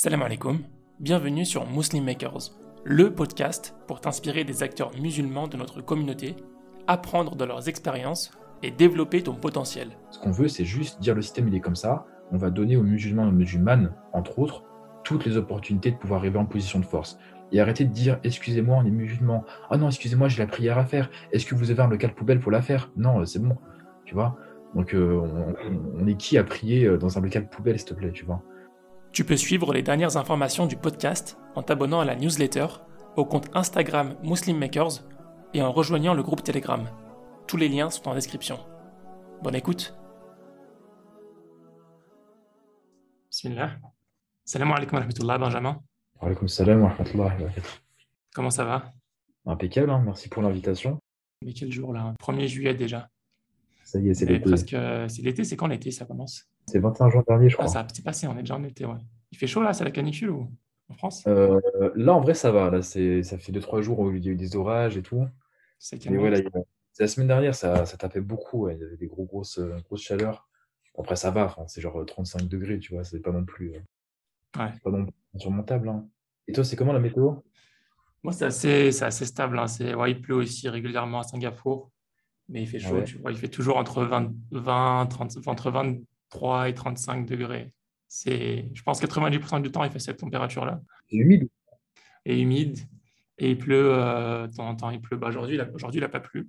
Salam alaikum, bienvenue sur Muslim Makers, le podcast pour t'inspirer des acteurs musulmans de notre communauté, apprendre de leurs expériences et développer ton potentiel. Ce qu'on veut, c'est juste dire le système il est comme ça, on va donner aux musulmans et aux musulmanes, entre autres, toutes les opportunités de pouvoir arriver en position de force. Et arrêter de dire excusez-moi, on est musulmans. Ah non, excusez-moi, j'ai la prière à faire. Est-ce que vous avez un local poubelle pour la faire? Non, c'est bon. Tu vois? Donc, euh, on, on, est qui à prier euh, dans un local poubelle, s'il te plaît, tu vois? Tu peux suivre les dernières informations du podcast en t'abonnant à la newsletter, au compte Instagram Muslim Makers et en rejoignant le groupe Telegram. Tous les liens sont en description. Bonne écoute. Bismillah. Salam alaikum wa rahmatullah, Benjamin. Wa alaikum salam wa rahmatullah. Comment ça va? Impeccable, hein, merci pour l'invitation. Mais quel jour là? 1er juillet déjà. Ça y est, c'est Et l'été. presque. C'est l'été, c'est quand l'été ça commence? C'est 21 juin dernier, je Ah, crois. ça c'est passé, on est déjà en été, ouais. Il fait chaud là, c'est la canicule ou en France? Euh, là, en vrai, ça va. Là, c'est, ça fait 2-3 jours où il y a eu des orages et tout. C'est ouais, là, a- c'est la semaine dernière, ça, ça tapait beaucoup. ouais. Il y avait des gros, grosses, euh, grosses chaleurs. Après, ça va. enfin, c'est genre euh, 35 degrés, tu vois. C'est pas non plus, euh, Ouais. pas non plus insurmontable. hein. Et toi, c'est comment la météo? Moi, c'est assez, assez stable. hein. Ouais, il pleut aussi régulièrement à Singapour, mais il fait Ah chaud. ouais. Tu vois, il fait toujours entre 20, 20, 30, entre 23 et 35 degrés. C'est, je pense 90% du temps, il fait cette température-là. C'est humide? Et humide. Et il pleut euh, de temps en temps. Il pleut. Bah, aujourd'hui, il n'a pas plu.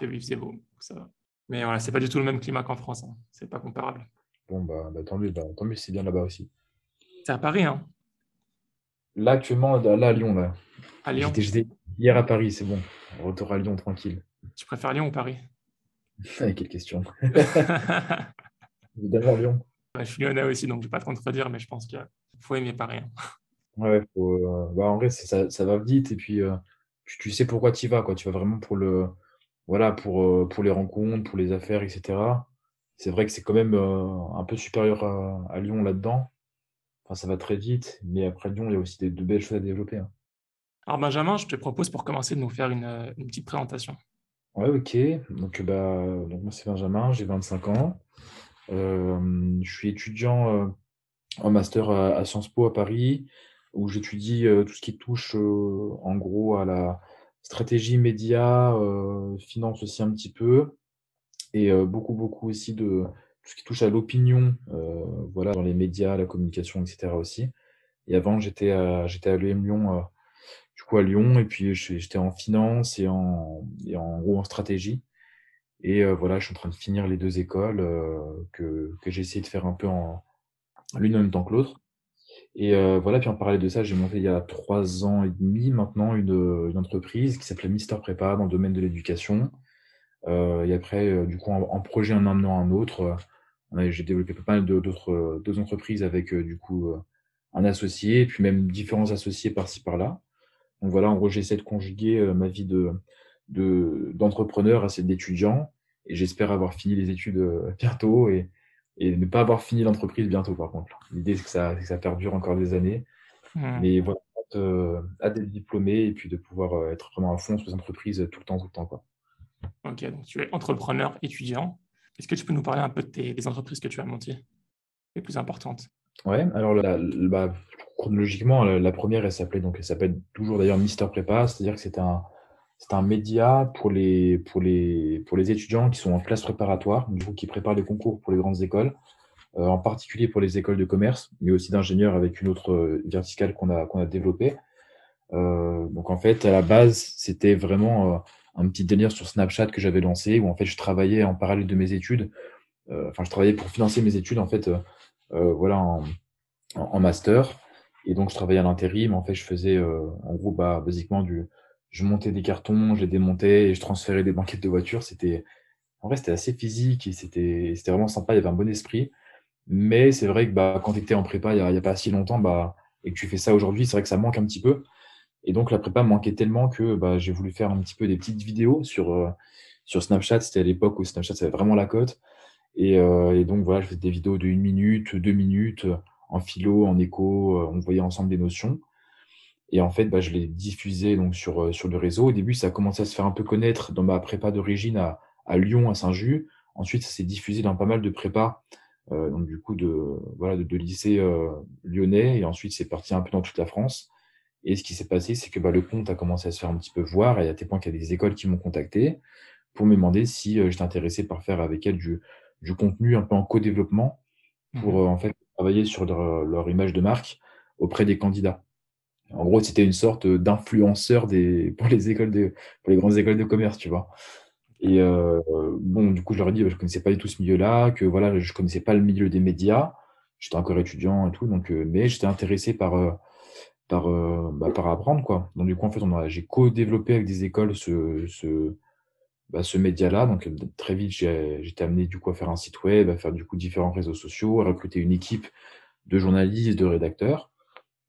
Il fait, beau. donc Ça va. Mais voilà, c'est pas du tout le même climat qu'en France. hein. C'est pas comparable. Bon, bah, bah, tant mieux, bah, tant mieux, c'est bien là-bas aussi. C'est à Paris, hein, Là, actuellement, là, à Lyon, là. à Lyon. J'étais hier à Paris, c'est bon. Retour à Lyon, tranquille. Tu préfères Lyon ou Paris? Quelle question. D'abord Lyon. Ouais, Je suis lyonnais aussi, donc je ne vais pas te contredire, mais je pense qu'il faut aimer Paris. hein. Ouais, faut, euh, bah, en vrai, ça, ça va vite et puis euh, tu, tu sais pourquoi tu y vas, quoi. Tu vas vraiment pour le, voilà, pour, euh, pour les rencontres, pour les affaires, etc. C'est vrai que c'est quand même un peu supérieur à, à Lyon là-dedans. Enfin, ça va très vite, mais après Lyon, il y a aussi des- de belles choses à développer. hein. Alors Benjamin, je te propose pour commencer de nous faire une, une petite présentation. Ouais, ok. Donc, bah, donc moi, c'est Benjamin, j'ai 25 ans. Euh, je suis étudiant euh, en master à, Sciences Po à Paris, où j'étudie euh, tout ce qui touche en gros à la stratégie média, finance aussi un petit peu, et beaucoup, beaucoup aussi de tout ce qui touche à l'opinion, voilà, dans les médias, la communication, etc. aussi. Et avant, j'étais à, j'étais à Lyon, du coup à Lyon, et puis j'étais en finance et en, et en gros en stratégie. Et euh, voilà, je suis en train de finir les deux écoles euh, que, que j'ai essayé de faire un peu en l'une en même temps que l'autre. Et euh, voilà, puis en parallèle de ça, j'ai monté il y a trois ans et demi maintenant une, une entreprise qui s'appelait Mister Prépa dans le domaine de l'éducation. Euh, et après, euh, du coup, en, projet en amenant un autre, euh, j'ai développé pas mal d'autres euh, d'autres entreprises avec euh, du coup euh, un associé, puis même différents associés par-ci par-là. Donc voilà, en gros, j'essaie de conjuguer euh, ma vie de de- d'entrepreneur à celle d'étudiant, et j'espère avoir fini les études euh, bientôt et, et ne pas avoir fini l'entreprise bientôt par contre. L'idée, c'est que ça, que ça perdure encore des années. Mais voilà, hâte, euh, hâte d'être diplômé et puis de pouvoir euh, être vraiment à fond sur les entreprises tout le temps, tout le temps, quoi. Ok, donc tu es entrepreneur, étudiant. Est-ce que tu peux nous parler un peu de tes, des entreprises que tu as montées, les plus importantes? Ouais, alors la, la- bah, chronologiquement, la, la première, elle s'appelait donc, elle s'appelle toujours d'ailleurs Mister Prépa, c'est-à-dire que c'est un, c'est un média pour les, pour les, pour les étudiants qui sont en classe préparatoire, du coup, qui préparent les concours pour les grandes écoles, euh, en particulier pour les écoles de commerce, mais aussi d'ingénieurs avec une autre euh, verticale qu'on a, qu'on a développée. Euh, donc en fait, à la base, c'était vraiment euh, un petit délire sur Snapchat que j'avais lancé, où en fait, je travaillais en parallèle de mes études, euh, enfin, je travaillais pour financer mes études, en fait, voilà, en, en, en master. Et donc, je travaillais à l'intérim. En fait, je faisais, euh, en gros, bah, basiquement du, je montais des cartons, je les démontais et je transférais des banquettes de voitures. C'était, en vrai, c'était assez physique et c'était, c'était vraiment sympa. Il y avait un bon esprit. Mais c'est vrai que, bah, quand tu étais en prépa il y a, pas si longtemps, bah, et que tu fais ça aujourd'hui, c'est vrai que ça manque un petit peu. Et donc, la prépa manquait tellement que, bah, j'ai voulu faire un petit peu des petites vidéos sur, euh, sur Snapchat. C'était à l'époque où Snapchat, c'était vraiment la cote. Et, euh, et donc, voilà, je faisais des vidéos de minute, deux minutes, en philo, en éco, euh, on voyait ensemble des notions. Et en fait, bah, je l'ai diffusé donc sur, euh, sur le réseau. Au début, ça a commencé à se faire un peu connaître dans ma prépa d'origine à, à Lyon, à Saint-Just. Ensuite, ça s'est diffusé dans pas mal de prépas donc du coup de voilà de, lycée lyonnais et ensuite c'est parti un peu dans toute la France. Et ce qui s'est passé, c'est que bah, le compte a commencé à se faire un petit peu voir et à tel point qu'il y a des écoles qui m'ont contacté pour me demander si j'étais intéressé par faire avec elles du, du contenu un peu en co-développement pour mmh en fait travailler sur leur, leur, image de marque auprès des candidats. En gros, c'était une sorte d'influenceur des, pour les écoles de, pour les grandes écoles de commerce, tu vois. Et euh, bon, du coup, je leur ai dit, que je connaissais pas du tout ce milieu-là, que voilà, je connaissais pas le milieu des médias. J'étais encore étudiant et tout, donc, euh, mais j'étais intéressé par, euh, par, bah, par apprendre, quoi. Donc, du coup, en fait, j'ai co-développé avec des écoles ce, ce, bah, média-là. Donc, très vite, j'étais amené, du coup, à faire un site web, à faire, du coup, différents réseaux sociaux, à recruter une équipe de journalistes, de rédacteurs.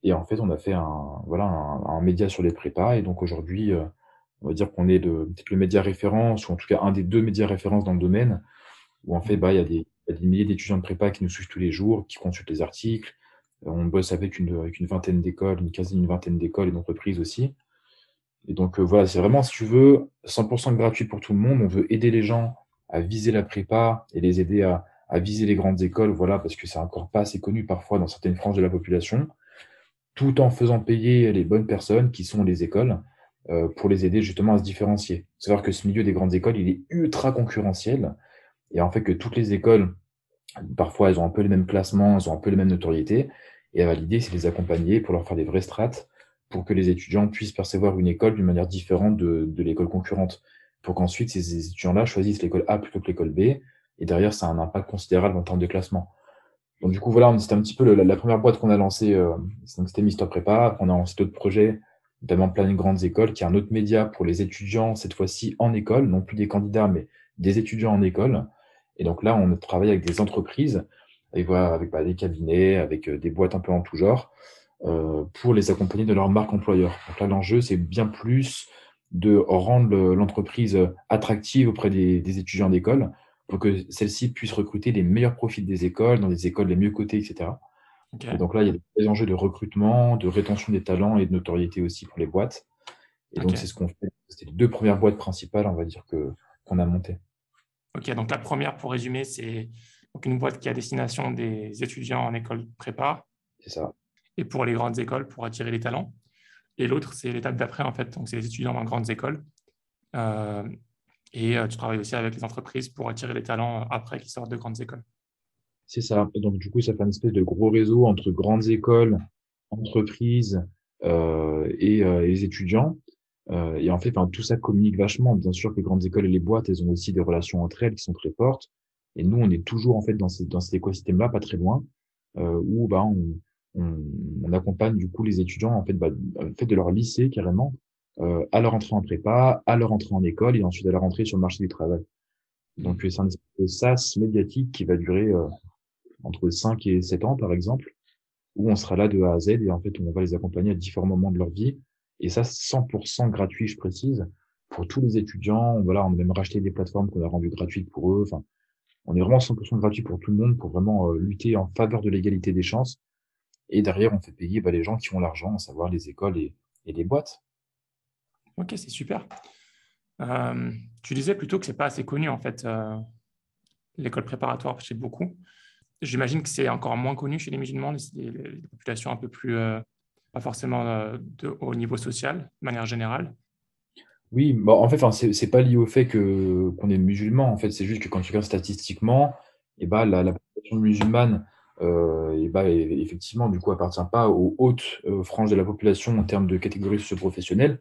Et en fait, on a fait un, voilà, un, média sur les prépas. Et donc aujourd'hui, euh, on va dire qu'on est le, peut-être le média référence, ou en tout cas un des deux médias références dans le domaine, où en fait, bah, il y a des, des milliers d'étudiants de prépa qui nous suivent tous les jours, qui consultent les articles. Euh, on bosse avec une, avec une vingtaine d'écoles, une quasi une vingtaine d'écoles et d'entreprises aussi. Et donc euh, voilà, c'est vraiment, si tu veux, 100% gratuit pour tout le monde. On veut aider les gens à viser la prépa et les aider à, à viser les grandes écoles, voilà, parce que c'est encore pas assez connu parfois dans certaines franges de la population tout en faisant payer les bonnes personnes qui sont les écoles euh, pour les aider justement à se différencier. Savoir que ce milieu des grandes écoles, il est ultra concurrentiel et en fait que toutes les écoles, parfois elles ont un peu les mêmes classements, elles ont un peu les mêmes notoriétés et l'idée c'est de les accompagner pour leur faire des vraies strates pour que les étudiants puissent percevoir une école d'une manière différente de, de l'école concurrente pour qu'ensuite ces étudiants-là choisissent l'école A plutôt que l'école B et derrière ça a un impact considérable en termes de classement. Donc du coup, voilà, c'était un petit peu la, première boîte qu'on a lancée, euh, c'était Mister Prépa. On a lancé d'autres projets, notamment plein de grandes écoles, qui est un autre média pour les étudiants, cette fois-ci en école, non plus des candidats, mais des étudiants en école. Et donc là, on travaille avec des entreprises, avec, avec bah, des cabinets, avec euh, des boîtes un peu en tout genre, euh, pour les accompagner de leur marque employeur. Donc là, l'enjeu, c'est bien plus de rendre l'entreprise attractive auprès des étudiants d'école pour que celle-ci puisse recruter les meilleurs profils des écoles, dans des écoles les mieux cotées, etc. Et donc là, il y a des enjeux de recrutement, de rétention des talents et de notoriété aussi pour les boîtes. Et donc, c'est ce qu'on fait. C'était les deux premières boîtes principales, on va dire, que, qu'on a montées. Ok, donc la première, pour résumer, c'est une boîte qui a destination des étudiants en école prépa. C'est ça. Et pour les grandes écoles, pour attirer les talents. Et l'autre, c'est l'étape d'après, en fait. Donc, c'est les étudiants dans les grandes écoles. Euh, et euh, tu travailles aussi avec les entreprises pour attirer les talents euh, après qu'ils sortent de grandes écoles. C'est ça. Donc, du coup, ça fait une espèce de gros réseau entre grandes écoles, entreprises euh, et les étudiants. et en fait, tout ça communique vachement. Bien sûr que les grandes écoles et les boîtes, elles ont aussi des relations entre elles qui sont très fortes. Et nous, on est toujours en fait dans, cet écosystème-là, pas très loin, où bah, on, accompagne du coup les étudiants en fait, bah, fait de leur lycée carrément euh, à leur entrée en prépa, à leur entrée en école et ensuite à leur entrée sur le marché du travail. Donc c'est un SaaS médiatique qui va durer euh, entre 5 et 7 ans par exemple, où on sera là de A à Z et en fait on va les accompagner à différents moments de leur vie. Et ça, 100% gratuit, je précise, pour tous les étudiants. Voilà, on a même racheté des plateformes qu'on a rendues gratuites pour eux. Enfin, on est vraiment 100% gratuit pour tout le monde pour vraiment euh, lutter en faveur de l'égalité des chances. Et derrière, on fait payer bah, les gens qui ont l'argent, à savoir les écoles et les boîtes. Ok, c'est super. Euh, tu disais plutôt que c'est pas assez connu en fait euh, l'école préparatoire chez beaucoup. J'imagine que c'est encore moins connu chez les musulmans, les, populations un peu plus euh, pas forcément de haut niveau social de manière générale. Oui, bah, en fait, c'est, c'est pas lié au fait que qu'on est musulman. En fait, c'est juste que quand tu regardes statistiquement, eh bah, la, population musulmane, et bah, effectivement, du coup, appartient pas aux hautes franges de la population en termes de catégories socio-professionnelles.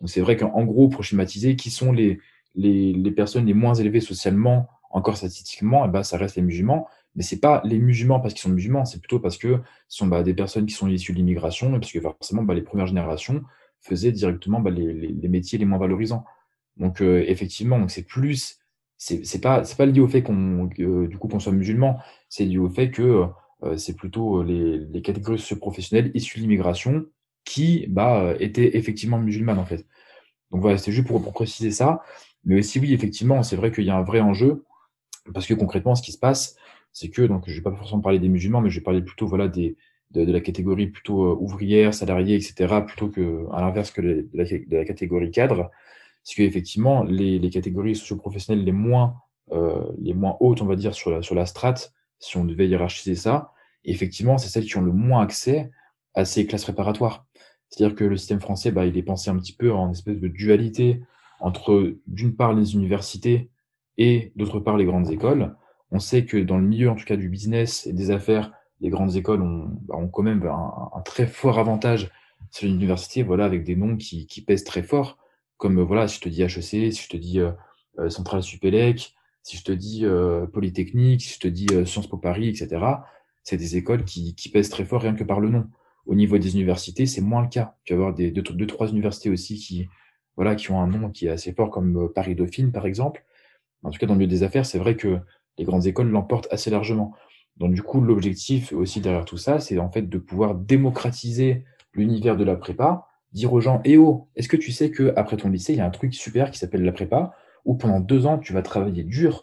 Donc c'est vrai qu'en gros, pour schématiser, qui sont les, les, personnes les moins élevées socialement, encore statistiquement, eh ben, ça reste les musulmans. Mais c'est pas les musulmans parce qu'ils sont musulmans, c'est plutôt parce que ce sont bah, des personnes qui sont issues de l'immigration, et parce que forcément, bah, les premières générations faisaient directement bah, les, métiers les moins valorisants. Donc euh, effectivement, c'est plus, c'est pas, c'est pas lié au fait qu'on, du coup, qu'on soit musulman, c'est lié au fait que euh, c'est plutôt les, les catégories socio-professionnelles issues de l'immigration qui bah, était effectivement musulmane en fait. Donc voilà, c'était juste pour, préciser ça. Mais aussi oui, effectivement, c'est vrai qu'il y a un vrai enjeu, parce que concrètement, ce qui se passe, c'est que, donc je vais pas forcément parler des musulmans, mais je vais parler plutôt voilà, des, de, la catégorie plutôt euh, ouvrière, salariée, etc., plutôt que à l'inverse que de la, catégorie cadre. C'est qu'effectivement, les, les catégories socio-professionnelles les moins, euh, les moins hautes, on va dire, sur la, sur la strate, si on devait hiérarchiser ça. Effectivement, c'est celles qui ont le moins accès à ces classes préparatoires. C'est-à-dire que le système français, bah, il est pensé un petit peu en espèce de dualité entre, d'une part, les universités et, d'autre part, les grandes écoles. On sait que dans le milieu, en tout cas, du business et des affaires, les grandes écoles ont, bah, ont quand même un, très fort avantage sur l'université, voilà, avec des noms qui, qui, pèsent très fort, comme voilà, si je te dis HEC, si je te dis euh, euh Centrale Supélec, si je te dis euh, Polytechnique, si je te dis euh, Sciences Po Paris, etc., c'est des écoles qui, qui, pèsent très fort rien que par le nom. Au niveau des universités, c'est moins le cas. Tu vas avoir des, deux, trois universités aussi qui, voilà, qui ont un nom qui est assez fort, comme euh, Paris Dauphine, par exemple. En tout cas, dans le milieu des affaires, c'est vrai que les grandes écoles l'emportent assez largement. Donc, du coup, l'objectif aussi derrière tout ça, c'est en fait de pouvoir démocratiser l'univers de la prépa, dire aux gens, eh oh, est-ce que tu sais que après ton lycée, il y a un truc super qui s'appelle la prépa, où pendant deux ans, tu vas travailler dur,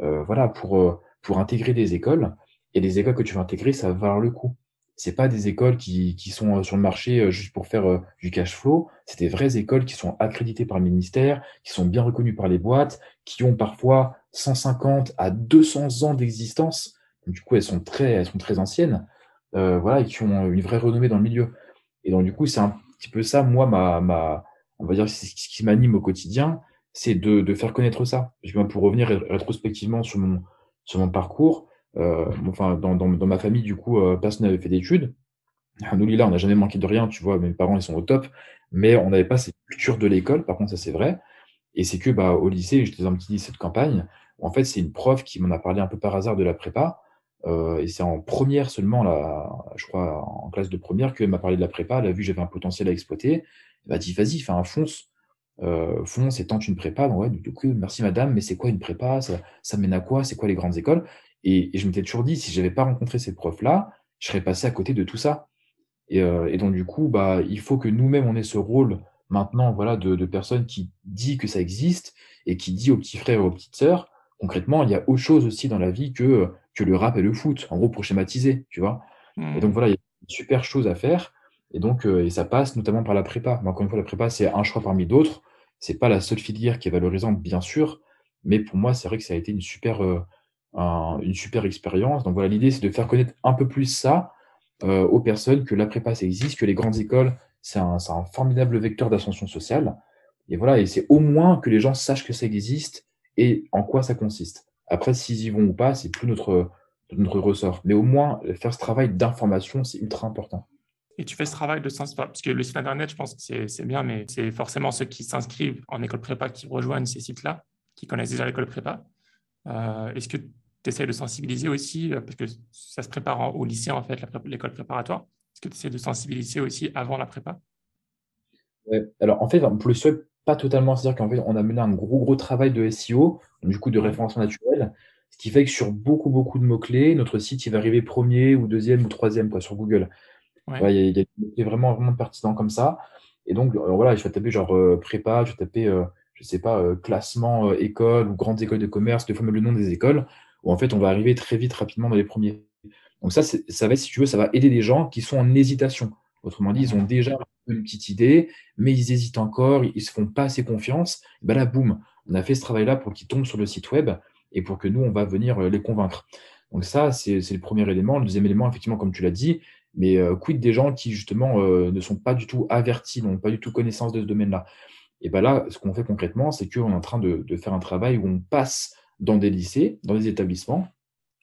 euh, voilà, pour, euh, pour intégrer des écoles, et les écoles que tu vas intégrer, ça va valoir le coup? C'est pas des écoles qui, qui sont euh, sur le marché euh, juste pour faire euh, du cash flow. C'est des vraies écoles qui sont accréditées par le ministère, qui sont bien reconnues par les boîtes, qui ont parfois 150 à 200 ans d'existence. Du coup, elles sont très, elles sont très anciennes, voilà, et qui ont une vraie renommée dans le milieu. Et donc, du coup, c'est un petit peu ça, moi, ma, ma, on va dire, ce qui m'anime au quotidien, c'est de, de faire connaître ça. Pour revenir rétrospectivement sur mon, sur mon parcours, enfin, dans, dans, dans, ma famille, du coup, euh, personne n'avait fait d'études. Nous, là, on n'a jamais manqué de rien, tu vois, mes parents, ils sont au top, mais on n'avait pas cette culture de l'école, par contre, ça c'est vrai. Et c'est que, bah, au lycée, j'étais dans un petit lycée de campagne, en fait, c'est une prof qui m'en a parlé un peu par hasard de la prépa, euh, et c'est en première seulement, là, je crois, en classe de première, qu'elle m'a parlé de la prépa, elle a vu que j'avais un potentiel à exploiter, elle m'a dit, vas-y, fais un fonce, euh, fonce et tente une prépa. Donc, ouais, du coup, merci madame, mais c'est quoi une prépa? Ça, ça mène à quoi? C'est quoi les grandes écoles? Et, je m'étais toujours dit, si j'avais pas rencontré ces profs-là, je serais passé à côté de tout ça. Et, euh, et donc, du coup, bah, il faut que nous-mêmes, on ait ce rôle maintenant voilà, de, de personnes qui dit que ça existe et qui dit aux petits frères et aux petites sœurs, concrètement, il y a autre chose aussi dans la vie que, que le rap et le foot, en gros, pour schématiser, tu vois. Et donc, voilà, il y a une super chose à faire. Et donc, euh, et ça passe notamment par la prépa. Mais encore une fois, la prépa, c'est un choix parmi d'autres. C'est pas la seule filière qui est valorisante, bien sûr. Mais pour moi, c'est vrai que ça a été une super, euh, une super expérience. Donc voilà, l'idée, c'est de faire connaître un peu plus ça euh, aux personnes, que la prépa, ça existe, que les grandes écoles, c'est un, formidable vecteur d'ascension sociale. Et voilà, et c'est au moins que les gens sachent que ça existe et en quoi ça consiste. Après, s'ils y vont ou pas, c'est plus notre, notre ressort. Mais au moins, faire ce travail d'information, c'est ultra important. Et tu fais ce travail de sens, parce que le site internet, je pense que c'est bien, mais c'est forcément ceux qui s'inscrivent en école prépa qui rejoignent ces sites-là, qui connaissent déjà l'école prépa. Euh, Est-ce que tu essaies de sensibiliser aussi, euh, parce que ça se prépare au lycée, en fait, l'école préparatoire. Est-ce que tu essaies de sensibiliser aussi avant la prépa? Ouais. Alors, en fait, pour le seul, pas totalement. C'est-à-dire qu'en fait, on a mené un gros, gros travail de SEO, du coup, de référencement naturel, ce qui fait que sur beaucoup, beaucoup de mots-clés, notre site, il va arriver premier ou deuxième ou troisième quoi, sur Google. Ouais. il, y a, y a, vraiment, vraiment pertinent comme ça. Et donc, euh, voilà, je vais taper genre euh, prépa, je vais taper, euh, je sais pas, classement école ou grandes écoles de commerce, de fois le nom des écoles où en fait on va arriver très vite, rapidement dans les premiers. Donc ça, ça va, si tu veux, ça va aider des gens qui sont en hésitation. Autrement dit, ils ont déjà une petite idée, mais ils hésitent encore, ils se font pas assez confiance. Et ben là, boum, on a fait ce travail-là pour qu'ils tombent sur le site web et pour que nous, on va venir euh, les convaincre. Donc ça, c'est le premier élément. Le deuxième élément, effectivement, comme tu l'as dit, mais euh, quid des gens qui justement euh, ne sont pas du tout avertis, n'ont pas du tout connaissance de ce domaine-là? Et ben là, ce qu'on fait concrètement, c'est qu'on est en train de, faire un travail où on passe dans des lycées, dans des établissements.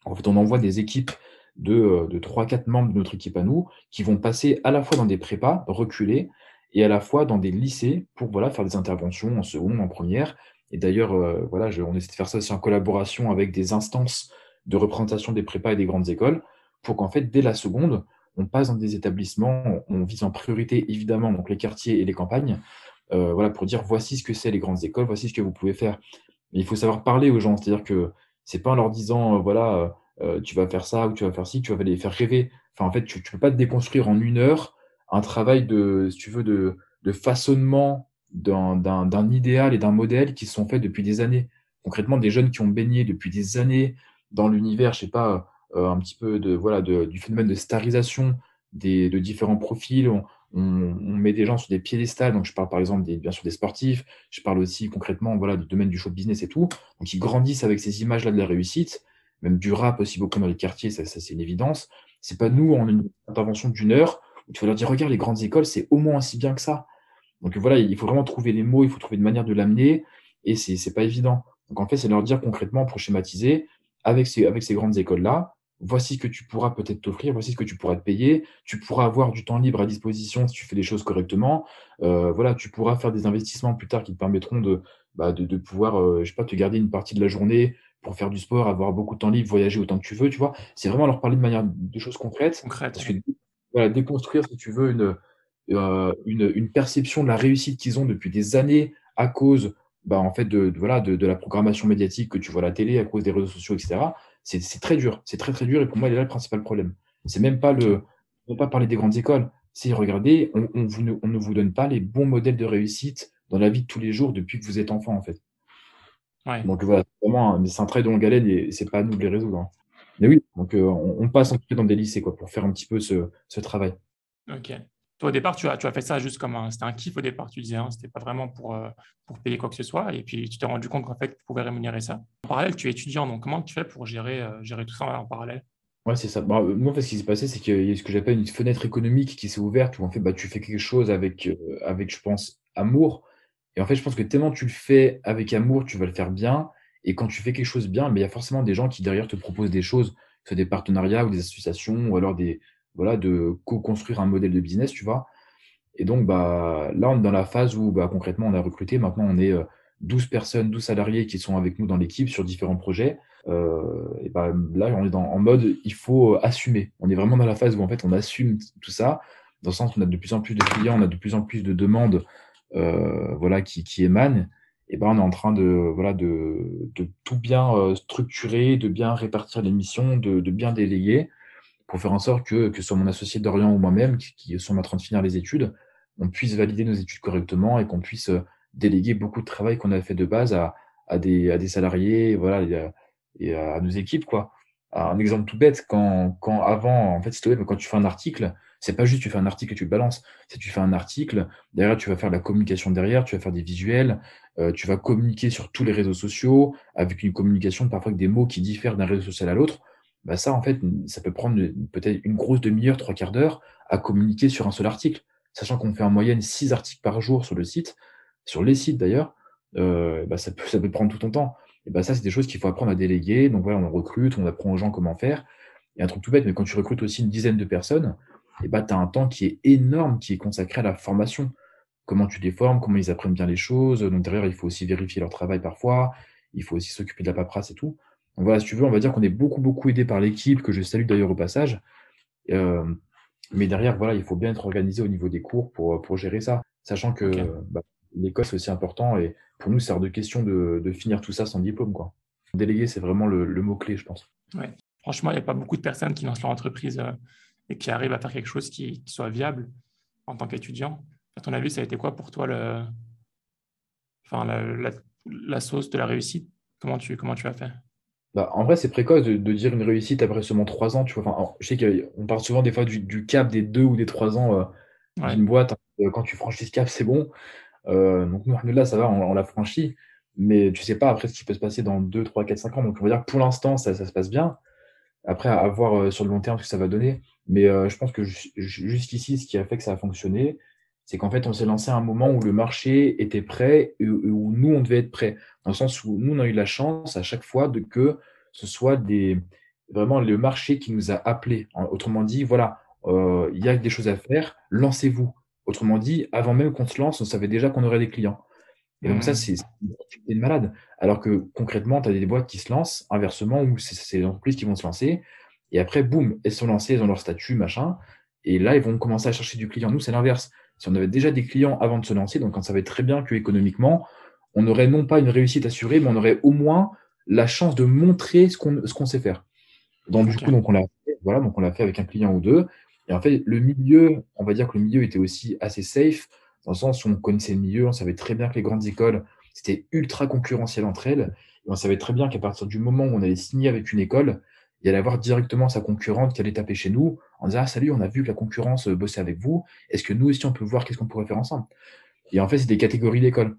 En fait, on envoie des équipes de, euh, de 3-4 membres de notre équipe à nous qui vont passer à la fois dans des prépas reculés et à la fois dans des lycées pour voilà, faire des interventions en seconde, en première. Et d'ailleurs, euh, voilà, on essaie de faire ça aussi en collaboration avec des instances de représentation des prépas et des grandes écoles pour qu'en fait, dès la seconde, on passe dans des établissements, on vise en priorité évidemment donc les quartiers et les campagnes, euh, voilà, pour dire voici ce que c'est les grandes écoles, voici ce que vous pouvez faire il faut savoir parler aux gens, c'est-à-dire que c'est pas en leur disant, euh, voilà, euh, euh, tu vas faire ça ou tu vas faire ci, tu vas les faire rêver. Enfin, en fait, tu, tu peux pas te déconstruire en une heure un travail de, si tu veux, de, de façonnement d'un idéal et d'un modèle qui sont faits depuis des années. Concrètement, des jeunes qui ont baigné depuis des années dans l'univers, je sais pas, un petit peu de, voilà, de, du phénomène de starisation des, de différents profils met des gens sur des piédestals. Donc, je parle par exemple des, bien sûr des sportifs. Je parle aussi concrètement voilà, du domaine du show business et tout. Donc, ils grandissent avec ces images-là de la réussite. même du rap aussi beaucoup dans les quartiers, ça, c'est une évidence. C'est pas nous, en une intervention d'une heure, où tu vas leur dire, regarde, les grandes écoles, c'est au moins aussi bien que ça. Donc voilà, il faut vraiment trouver les mots, il faut trouver une manière de l'amener, et c'est pas évident. Donc en fait, c'est leur dire concrètement, pour schématiser, avec ces, avec ces grandes écoles-là, voici ce que tu pourras peut-être t'offrir, voici ce que tu pourras te payer, tu pourras avoir du temps libre à disposition si tu fais les choses correctement, euh, voilà, tu pourras faire des investissements plus tard qui te permettront de, bah, de, de, pouvoir, euh, je sais pas, te garder une partie de la journée pour faire du sport, avoir beaucoup de temps libre, voyager autant que tu veux, tu vois. C'est vraiment leur parler de manière de choses concrètes. Concrète. Parce que, voilà, déconstruire, si tu veux, une, euh, une, une, perception de la réussite qu'ils ont depuis des années à cause bah, en fait, de, voilà, de, de, la programmation médiatique que tu vois à la télé, à cause des réseaux sociaux, etc. C'est très dur. C'est très, très dur. Et pour moi, il est là le principal problème. C'est même pas le, on pas parler des grandes écoles. C'est regardez, on, on, vous, on ne vous donne pas les bons modèles de réussite dans la vie de tous les jours depuis que vous êtes enfant, en fait. Donc voilà, vraiment, c'est un trait de longue haleine et c'est pas à nous de les résoudre. Hein. Mais oui, donc euh, on, on, passe un peu dans des lycées quoi, pour faire un petit peu ce, ce travail. Ok. Toi, au départ, tu as, fait ça juste comme un, c'était un kiff au départ, tu disais, hein, c'était pas vraiment pour, euh, pour payer quoi que ce soit. Et puis, tu t'es rendu compte qu'en fait, tu pouvais rémunérer ça. En parallèle, tu es étudiant, donc comment tu fais pour gérer, euh, tout ça en parallèle? Ouais, c'est ça. Bah, moi, en fait, ce qui s'est passé, c'est qu'il y a ce que j'appelle une fenêtre économique qui s'est ouverte où en fait, bah, tu fais quelque chose avec, je pense, amour. Et en fait, je pense que tellement tu le fais avec amour, tu vas le faire bien. Et quand tu fais quelque chose bien, mais il y a forcément des gens qui derrière te proposent des choses, que ce soit des partenariats ou des associations, ou alors des, voilà, de co-construire un modèle de business, tu vois. Et donc, bah, là, on est dans la phase où bah, concrètement, on a recruté. Maintenant, on est 12 personnes, 12 salariés qui sont avec nous dans l'équipe sur différents projets. Euh, et bah, là, on est dans, en mode, il faut assumer. On est vraiment dans la phase où en fait, on assume tout ça, dans le sens où on a de plus en plus de clients, on a de plus en plus de demandes euh, voilà, qui, émanent et ben on est en train de voilà de, tout bien euh, structurer, de bien répartir les missions, de, de, bien déléguer pour faire en sorte que que soit mon associé d'Orient ou moi-même qui, qui, sommes en train de finir les études, on puisse valider nos études correctement et qu'on puisse euh, déléguer beaucoup de travail qu'on a fait de base à, à des à des salariés voilà et à, et à nos équipes quoi. un exemple tout bête quand quand avant en fait si quand tu fais un article c'est pas juste tu fais un article et tu le balances. C'est tu fais un article, derrière tu vas faire la communication derrière, tu vas faire des visuels, euh, tu vas communiquer sur tous les réseaux sociaux, avec une communication parfois avec des mots qui diffèrent d'un réseau social à l'autre. Bah ça, en fait, ça peut prendre peut-être une grosse demi-heure, trois quarts d'heure à communiquer sur un seul article. Sachant qu'on fait en moyenne six articles par jour sur le site, sur les sites d'ailleurs, bah ça, peut, ça peut prendre tout ton temps. Et bah ça, c'est des choses qu'il faut apprendre à déléguer. Donc voilà, on recrute, on apprend aux gens comment faire. Et un truc tout bête, mais quand tu recrutes aussi une dizaine de personnes, et bah, tu as un temps qui est énorme, qui est consacré à la formation. Comment tu les formes, comment ils apprennent bien les choses. Donc derrière, il faut aussi vérifier leur travail parfois. Il faut aussi s'occuper de la paperasse et tout. Donc voilà, si tu veux, on va dire qu'on est beaucoup, beaucoup aidé par l'équipe, que je salue d'ailleurs au passage. Euh, mais derrière, voilà, il faut bien être organisé au niveau des cours pour, pour gérer ça. Sachant que bah, l'école, c'est aussi important. Et pour nous, c'est hors de question de, de, finir tout ça sans diplôme. Quoi. Déléguer, c'est vraiment le, le mot-clé, je pense. Ouais. Franchement, il n'y a pas beaucoup de personnes qui lancent leur entreprise euh, et qui arrive à faire quelque chose qui, soit viable en tant qu'étudiant. À ton avis, ça a été quoi pour toi le, enfin, la, la, sauce de la réussite? Comment tu, comment tu as fait? Bah, En vrai, c'est précoce de, de, dire une réussite après seulement trois ans. Tu vois. Enfin, je sais qu'on parle souvent des fois du, du, cap des deux ou des trois ans euh, d'une boîte. Hein. Quand tu franchis ce cap, c'est bon. Euh, donc, nous, là, ça va, on, l'a franchi. Mais tu sais pas après ce qui peut se passer dans 2, 3, 4, 5 ans. Donc, on va dire pour l'instant, ça, ça, se passe bien. Après, à voir euh, sur le long terme ce que ça va donner. Mais euh, je pense que jusqu'ici, ce qui a fait que ça a fonctionné, c'est qu'en fait, on s'est lancé à un moment où le marché était prêt et où nous, on devait être prêt. Dans le sens où nous, on a eu la chance à chaque fois de que ce soit des, vraiment le marché qui nous a appelés. Autrement dit, voilà, euh, il y a des choses à faire, lancez-vous. Autrement dit, avant même qu'on se lance, on savait déjà qu'on aurait des clients. Et donc, ça, mmh. c'est une malade. Alors que concrètement, tu as des boîtes qui se lancent, inversement, où c'est les entreprises qui vont se lancer. Et après, boum, elles sont lancées, elles ont leur statut, machin. Et là, ils vont commencer à chercher du client. Nous, c'est l'inverse. Si on avait déjà des clients avant de se lancer, donc on savait très bien que économiquement, on aurait non pas une réussite assurée, mais on aurait au moins la chance de montrer ce qu'on ce qu'on sait faire. Donc, du coup, donc on l'a fait, voilà, donc on l'a fait avec un client ou deux. Et en fait, le milieu, on va dire que le milieu était aussi assez safe dans le sens où on connaissait le milieu, on savait très bien que les grandes écoles, c'était ultra concurrentiel entre elles, et on savait très bien qu'à partir du moment où on allait signer avec une école, il allait avoir directement sa concurrente qui allait taper chez nous en disant ah, salut, on a vu que la concurrence euh, bossait avec vous, est-ce que nous aussi on peut voir qu'est-ce qu'on pourrait faire ensemble? Et en fait, c'est des catégories d'écoles.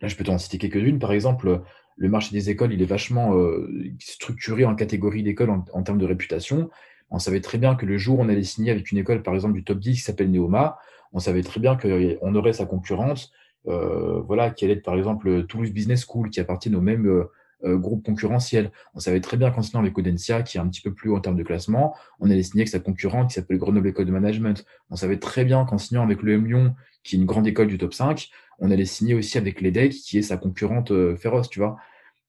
Là, je peux t'en citer quelques-unes. Par exemple, le marché des écoles, il est vachement euh, structuré en catégories d'écoles en, termes de réputation. On savait très bien que le jour où on allait signer avec une école, par exemple, du top 10 qui s'appelle Neoma, on savait très bien qu'on aurait sa concurrence, euh, voilà, qui allait être, par exemple, Toulouse Business School, qui appartient au même euh, groupe concurrentiel. On savait très bien qu'en signant avec Audencia, qui est un petit peu plus haut en termes de classement, on allait signer avec sa concurrente qui s'appelle Grenoble École de Management. On savait très bien qu'en signant avec le M Lyon, qui est une grande école du top 5, on allait signer aussi avec l'EDEC, qui est sa concurrente euh, féroce, tu vois.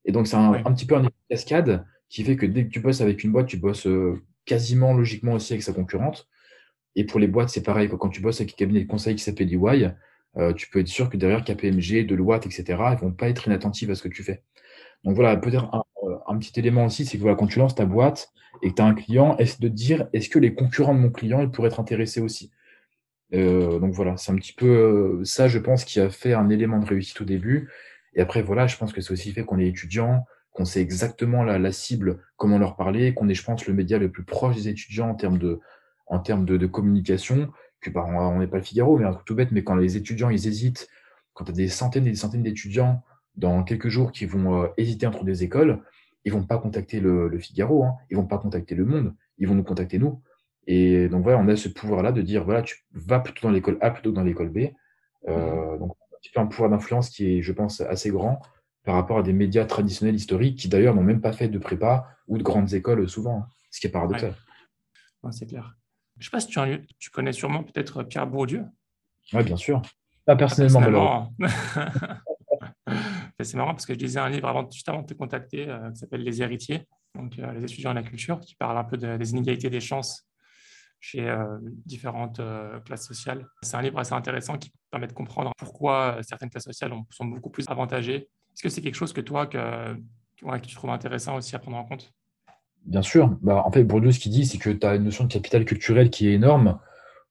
Et donc, c'est un, petit peu un cascade qui fait que dès que tu bosses avec une boîte, tu bosses euh, quasiment logiquement aussi avec sa concurrente. Et pour les boîtes, c'est pareil. Quand tu bosses avec un cabinet de conseil qui s'appelle EY, euh, tu peux être sûr que derrière KPMG, Deloitte, etc., ils vont pas être inattentifs à ce que tu fais. Donc voilà, peut-être un, petit élément aussi, c'est que voilà, quand tu lances ta boîte et que tu as un client, est-ce de dire est-ce que les concurrents de mon client ils pourraient être intéressés aussi? Euh, donc voilà, c'est un petit peu euh, ça, je pense, qui a fait un élément de réussite au début. Et après, voilà, je pense que c'est aussi fait qu'on est étudiant, qu'on sait exactement la, cible, comment leur parler, qu'on est, je pense, le média le plus proche des étudiants en termes de, en termes de, de communication, que bah, on n'est pas le Figaro, mais un truc tout bête, mais quand les étudiants, ils hésitent, quand tu as des centaines et des centaines d'étudiants dans quelques jours qui vont euh, hésiter entre des écoles, ils vont pas contacter le, le Figaro, hein, ils vont pas contacter le Monde, ils vont nous contacter nous. Et donc voilà, on a ce pouvoir-là de dire voilà, tu vas plutôt dans l'école A plutôt que dans l'école B. Euh, mmh. donc un petit peu un pouvoir d'influence qui est, je pense, assez grand par rapport à des médias traditionnels historiques qui d'ailleurs n'ont même pas fait de prépa ou de grandes écoles souvent, hein, ce qui est paradoxal. c'est clair. Je ne sais pas si tu, tu connais sûrement peut-être Pierre Bourdieu. Oui, bien sûr. Pas personnellement, c'est marrant parce que je lisais un livre juste avant de te contacter euh, qui s'appelle Les héritiers, donc euh, les étudiants en la culture, qui parle un peu des inégalités des chances chez euh, différentes classes sociales. C'est un livre assez intéressant qui permet de comprendre pourquoi certaines classes sociales sont beaucoup plus avantagées. Est-ce que c'est quelque chose que toi, que, que, tu trouves intéressant aussi à prendre en compte? Bien sûr. Bah, en fait, Bourdieu, ce qu'il dit, c'est que tu as une notion de capital culturel qui est énorme,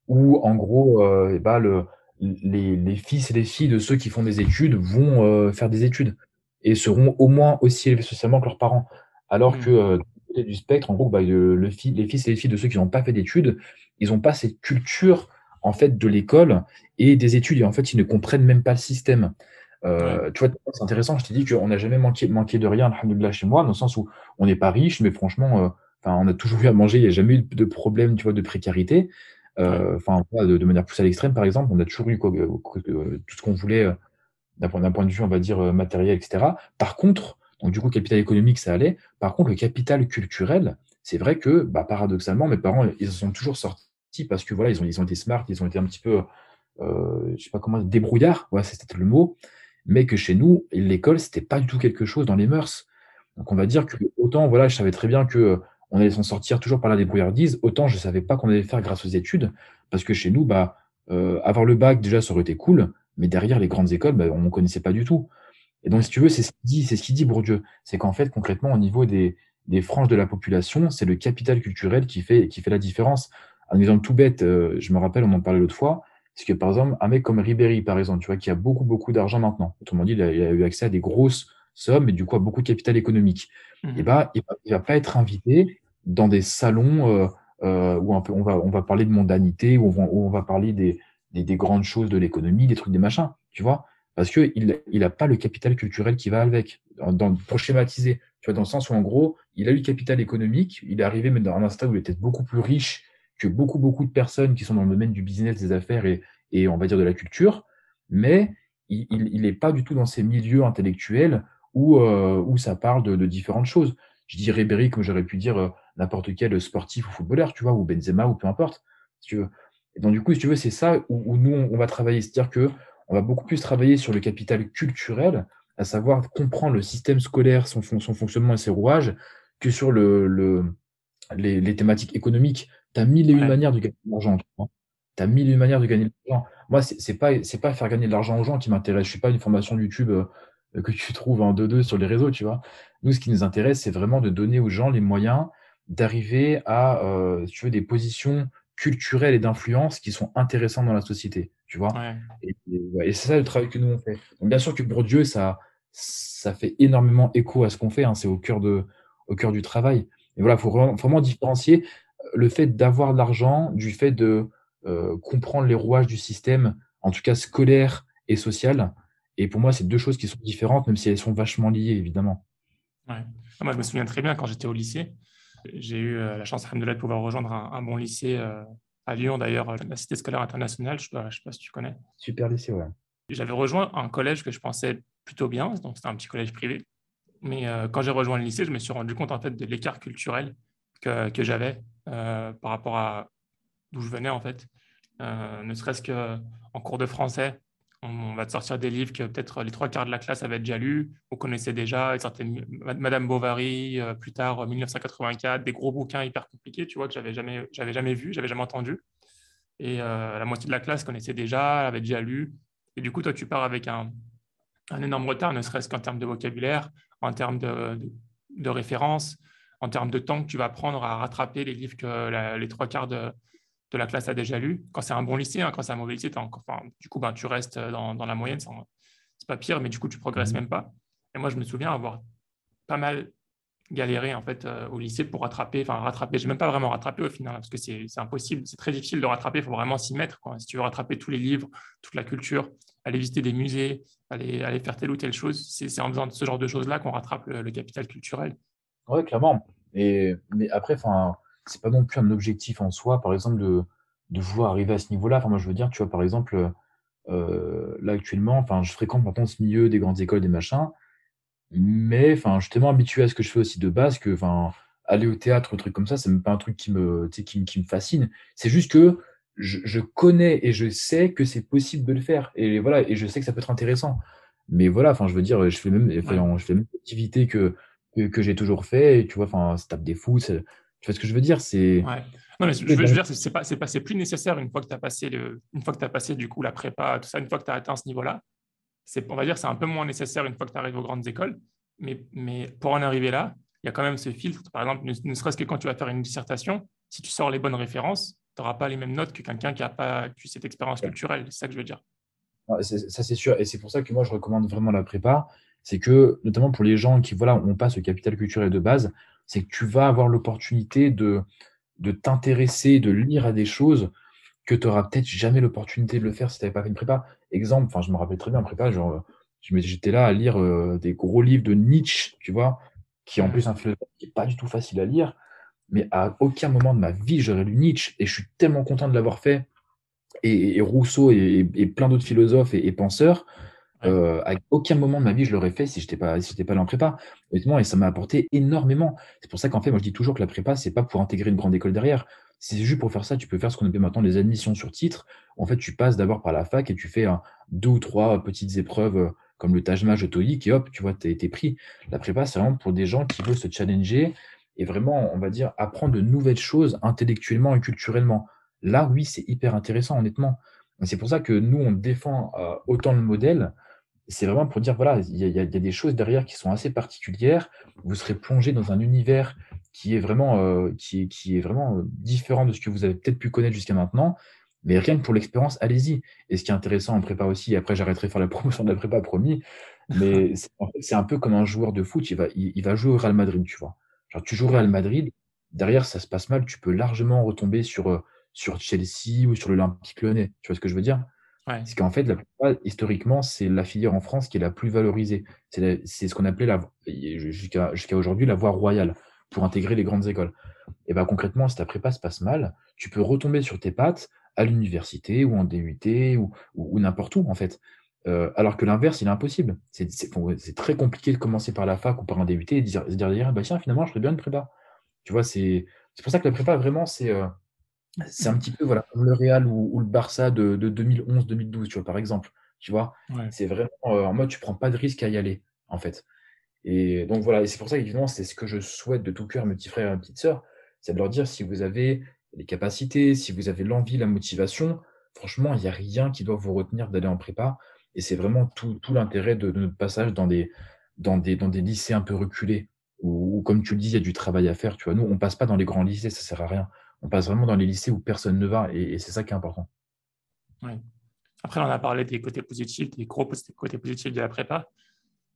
où en gros, bah, le, les, les, fils et les filles de ceux qui font des études vont faire des études et seront au moins aussi élevés socialement que leurs parents. Alors mmh. que du spectre, en gros, bah, le, les fils et les filles de ceux qui n'ont pas fait d'études, ils n'ont pas cette culture en fait de l'école et des études, et en fait, ils ne comprennent même pas le système. Euh, tu vois, c'est intéressant, je t'ai dit qu'on n'a jamais manqué, manqué de rien, alhamdoulilah, chez moi, dans le sens où on n'est pas riche, mais franchement, euh, on a toujours eu à manger, il n'y a jamais eu de problème, tu vois, de précarité. Euh, enfin, de, de, manière plus à l'extrême, par exemple, on a toujours eu quoi, tout ce qu'on voulait d'un point, point, de vue, on va dire, matériel, etc. Par contre, donc, du coup, capital économique, ça allait. Par contre, le capital culturel, c'est vrai que, bah, paradoxalement, mes parents, ils se sont toujours sortis parce que voilà, ils ont, ils ont été smart, ils ont été un petit peu, euh, je sais pas comment, débrouillards, ouais, c'était le mot. Mais que chez nous, l'école, c'était pas du tout quelque chose dans les mœurs. Donc, on va dire que autant, voilà, je savais très bien que euh, on allait s'en sortir toujours par la débrouillardise, autant je savais pas qu'on allait faire grâce aux études, parce que chez nous, bah, euh, avoir le bac, déjà, ça aurait été cool, mais derrière les grandes écoles, bah, on ne connaissait pas du tout. Et donc, si tu veux, c'est ce qu'il dit, c'est ce qu'il dit Bourdieu. C'est qu'en fait, concrètement, au niveau des, des franges de la population, c'est le capital culturel qui fait, qui fait la différence. Un exemple tout bête, euh, je me rappelle, on en parlait l'autre fois, c'est que par exemple, un mec comme Ribéry, par exemple, tu vois, qui a beaucoup, beaucoup d'argent maintenant. Autrement dit, il a, il a, eu accès à des grosses sommes et du coup à beaucoup de capital économique. Mmh. Et bah, il va, il va pas être invité dans des salons euh, euh, où un peu, on va, on va parler de mondanité, où on va, où on va parler des, des, des grandes choses de l'économie, des trucs, des machins, tu vois parce qu'il n'a pas le capital culturel qui va avec, dans, pour schématiser. Tu vois, dans le sens où, en gros, il a eu le capital économique, il est arrivé mais dans un stade où il était beaucoup plus riche que beaucoup, beaucoup de personnes qui sont dans le domaine du business, des affaires et, et on va dire de la culture, mais il n'est pas du tout dans ces milieux intellectuels où, euh, où ça parle de, de, différentes choses. Je dis Ribéry comme j'aurais pu dire euh, n'importe quel sportif ou footballeur, tu vois, ou Benzema ou peu importe. Si tu veux. Et donc, du coup, si tu veux, c'est ça où, où nous, on va travailler. C'est-à-dire que on va beaucoup plus travailler sur le capital culturel, à savoir comprendre le système scolaire, son, son fonctionnement et ses rouages, que sur le, le les, les, thématiques économiques. Tu as mille et une manières de gagner de l'argent. Tu as mille et une manières de gagner de l'argent. Moi, c'est pas, pas faire gagner de l'argent aux gens qui m'intéresse. Je suis pas une formation YouTube euh, que tu trouves en 2-2 sur les réseaux, tu vois. Nous, ce qui nous intéresse, c'est vraiment de donner aux gens les moyens d'arriver à, euh, tu veux, des positions culturelles et d'influence qui sont intéressantes dans la société, tu vois? Et, c'est ça le travail que nous on fait. Donc, bien sûr que pour Dieu, ça, ça fait énormément écho à ce qu'on fait. Hein, c'est au cœur de, au cœur du travail. Et voilà, faut vraiment, vraiment différencier euh, le fait d'avoir de l'argent du fait de euh, comprendre les rouages du système, en tout cas scolaire et social, Et pour moi, c'est deux choses qui sont différentes, même si elles sont vachement liées, évidemment. Ouais. Moi, je me souviens très bien quand j'étais au lycée. J'ai eu euh, la chance de pouvoir rejoindre un, bon lycée euh, à Lyon, d'ailleurs, la Cité scolaire internationale. Je ne sais pas si tu connais. Super lycée, ouais. J'avais rejoint un collège que je pensais plutôt bien, donc c'était un petit collège privé. Mais euh, quand j'ai rejoint le lycée, je me suis rendu compte en fait de l'écart culturel que, que j'avais par rapport à d'où je venais en fait. ne serait-ce qu'en cours de français, on va te sortir des livres que peut-être les trois quarts de la classe avaient déjà lus ou connaissaient déjà, certaines, Madame Bovary, euh, plus tard 1984, des gros bouquins hyper compliqués, tu vois, que j'avais jamais, j'avais jamais vu, j'avais jamais entendu. Et euh, la moitié de la classe connaissait déjà, avait déjà lu. Et du coup, toi, tu pars avec un, énorme retard, ne serait-ce qu'en termes de vocabulaire, en termes de, de, en termes de temps que tu vas prendre à rattraper les livres que les trois quarts de, de la classe a déjà lu. Quand c'est un bon lycée, hein, quand c'est un mauvais lycée, enfin, du coup, ben, tu restes dans, dans la moyenne, c'est pas pire, mais du coup, tu progresses mmh. même pas. Et moi, je me souviens avoir pas mal galéré en fait euh, au lycée pour rattraper, enfin rattraper, j'ai même pas vraiment rattrapé au final, parce que c'est impossible, c'est très difficile de rattraper, il faut vraiment s'y mettre. Quoi. Si tu veux rattraper tous les livres, toute la culture, aller visiter des musées, aller, aller faire telle ou telle chose, c'est en faisant ce genre de choses-là qu'on rattrape le, capital culturel. Oui, clairement. Et, mais après, enfin, c'est pas non plus un objectif en soi, par exemple, de, de vouloir arriver à ce niveau-là. Enfin, moi, je veux dire, tu vois, par exemple, euh, là, actuellement, enfin, je fréquente maintenant ce milieu des grandes écoles, des machins, mais enfin, je suis tellement habitué à ce que je fais aussi de base que, enfin, aller au théâtre, un truc comme ça, c'est même pas un truc qui me, qui, qui me fascine. C'est juste que je, je, connais et je sais que c'est possible de le faire. Et voilà, et je sais que ça peut être intéressant. Mais voilà, enfin, je veux dire, je fais même, je fais même activité que, que, que j'ai toujours fait. Et tu vois, enfin, ça tape des fous, tu vois ce que je veux dire? C'est. Ouais. Non, mais je, veux, dire, c'est pas, pas, plus nécessaire une fois que tu as passé le, une fois que as passé du coup la prépa, tout ça, une fois que tu as atteint ce niveau-là. C'est, on va dire, c'est un peu moins nécessaire une fois que tu arrives aux grandes écoles. Mais, mais pour en arriver là, il y a quand même ce filtre. Par exemple, ne, serait-ce que quand tu vas faire une dissertation, si tu sors les bonnes références, tu n'auras pas les mêmes notes que quelqu'un qui n'a pas eu cette expérience culturelle. C'est ça que je veux dire. ça, c'est sûr. Et c'est pour ça que moi, je recommande vraiment la prépa. C'est que, notamment pour les gens qui voilà, n'ont pas ce capital culturel de base, c'est que tu vas avoir l'opportunité de, de t'intéresser, de lire à des choses que tu n'auras peut-être jamais l'opportunité de le faire si tu n'avais pas fait une prépa. Exemple, enfin, je me rappelle très bien en prépa, genre, j'étais là à lire euh, des gros livres de Nietzsche, tu vois, qui en plus un philosophe qui n'est pas du tout facile à lire, mais à aucun moment de ma vie j'aurais lu Nietzsche et je suis tellement content de l'avoir fait. Et, Rousseau et, plein d'autres philosophes et penseurs, euh, à aucun moment de ma vie je l'aurais fait si j'étais pas si j'étais pas allé en prépa. Honnêtement, et ça m'a apporté énormément. C'est pour ça qu'en fait, moi je dis toujours que la prépa c'est pas pour intégrer une grande école derrière. C'est juste pour faire ça, tu peux faire ce qu'on appelle maintenant les admissions sur titre. En fait, tu passes d'abord par la fac et tu fais deux ou trois petites épreuves euh, comme le le TOEIC et hop, tu vois, as été pris. La prépa, c'est vraiment pour des gens qui veulent se challenger et vraiment, on va dire, apprendre de nouvelles choses intellectuellement et culturellement. Là, oui, c'est hyper intéressant, honnêtement. C'est pour ça que nous, on défend euh, autant le modèle c'est vraiment pour dire, voilà, il y, a, des choses derrière qui sont assez particulières. Vous serez plongé dans un univers qui est vraiment, euh, qui, qui est vraiment euh, différent de ce que vous avez peut-être pu connaître jusqu'à maintenant. Mais rien que pour l'expérience, allez-y. Et ce qui est intéressant en prépa aussi, après j'arrêterai de faire la promotion de la prépa, promis, mais c'est un peu comme un joueur de foot, il va, il, va jouer au Real Madrid, tu vois. Genre, tu joues au Real Madrid, derrière ça se passe mal, tu peux largement retomber sur, euh, sur Chelsea ou sur l'Olympique lyonnais. Tu vois ce que je veux dire? Parce qu'en fait, la historiquement, c'est la filière en France qui est la plus valorisée. C'est ce qu'on appelait jusqu'à jusqu'à aujourd'hui la voie royale pour intégrer les grandes écoles. Et ben concrètement, si ta prépa se passe mal, tu peux retomber sur tes pattes à l'université ou en DUT ou, ou, n'importe où en fait. Euh, alors que l'inverse, il est impossible. C'est très compliqué de commencer par la fac ou par un DUT et de dire, dire bah tiens, finalement, je ferais bien une prépa. Tu vois, c'est pour ça que la prépa, vraiment, c'est euh, c'est un petit peu voilà, comme le Real ou, le Barça de, 2011-2012, tu vois, par exemple. Tu vois, c'est vraiment euh, en mode tu prends pas de risque à y aller, en fait. Et donc voilà, et c'est pour ça évidemment, c'est ce que je souhaite de tout cœur, mes petits frères et mes petites sœurs, c'est de leur dire si vous avez les capacités, si vous avez l'envie, la motivation, franchement, il n'y a rien qui doit vous retenir d'aller en prépa. Et c'est vraiment tout, tout l'intérêt de, notre passage dans des, dans, des, dans des lycées un peu reculés, où, comme tu le dis, il y a du travail à faire. Tu vois, nous, on passe pas dans les grands lycées, ça sert à rien on passe vraiment dans les lycées où personne ne va, et, c'est ça qui est important. Après, on a parlé des côtés positifs, des gros côtés positifs de la prépa.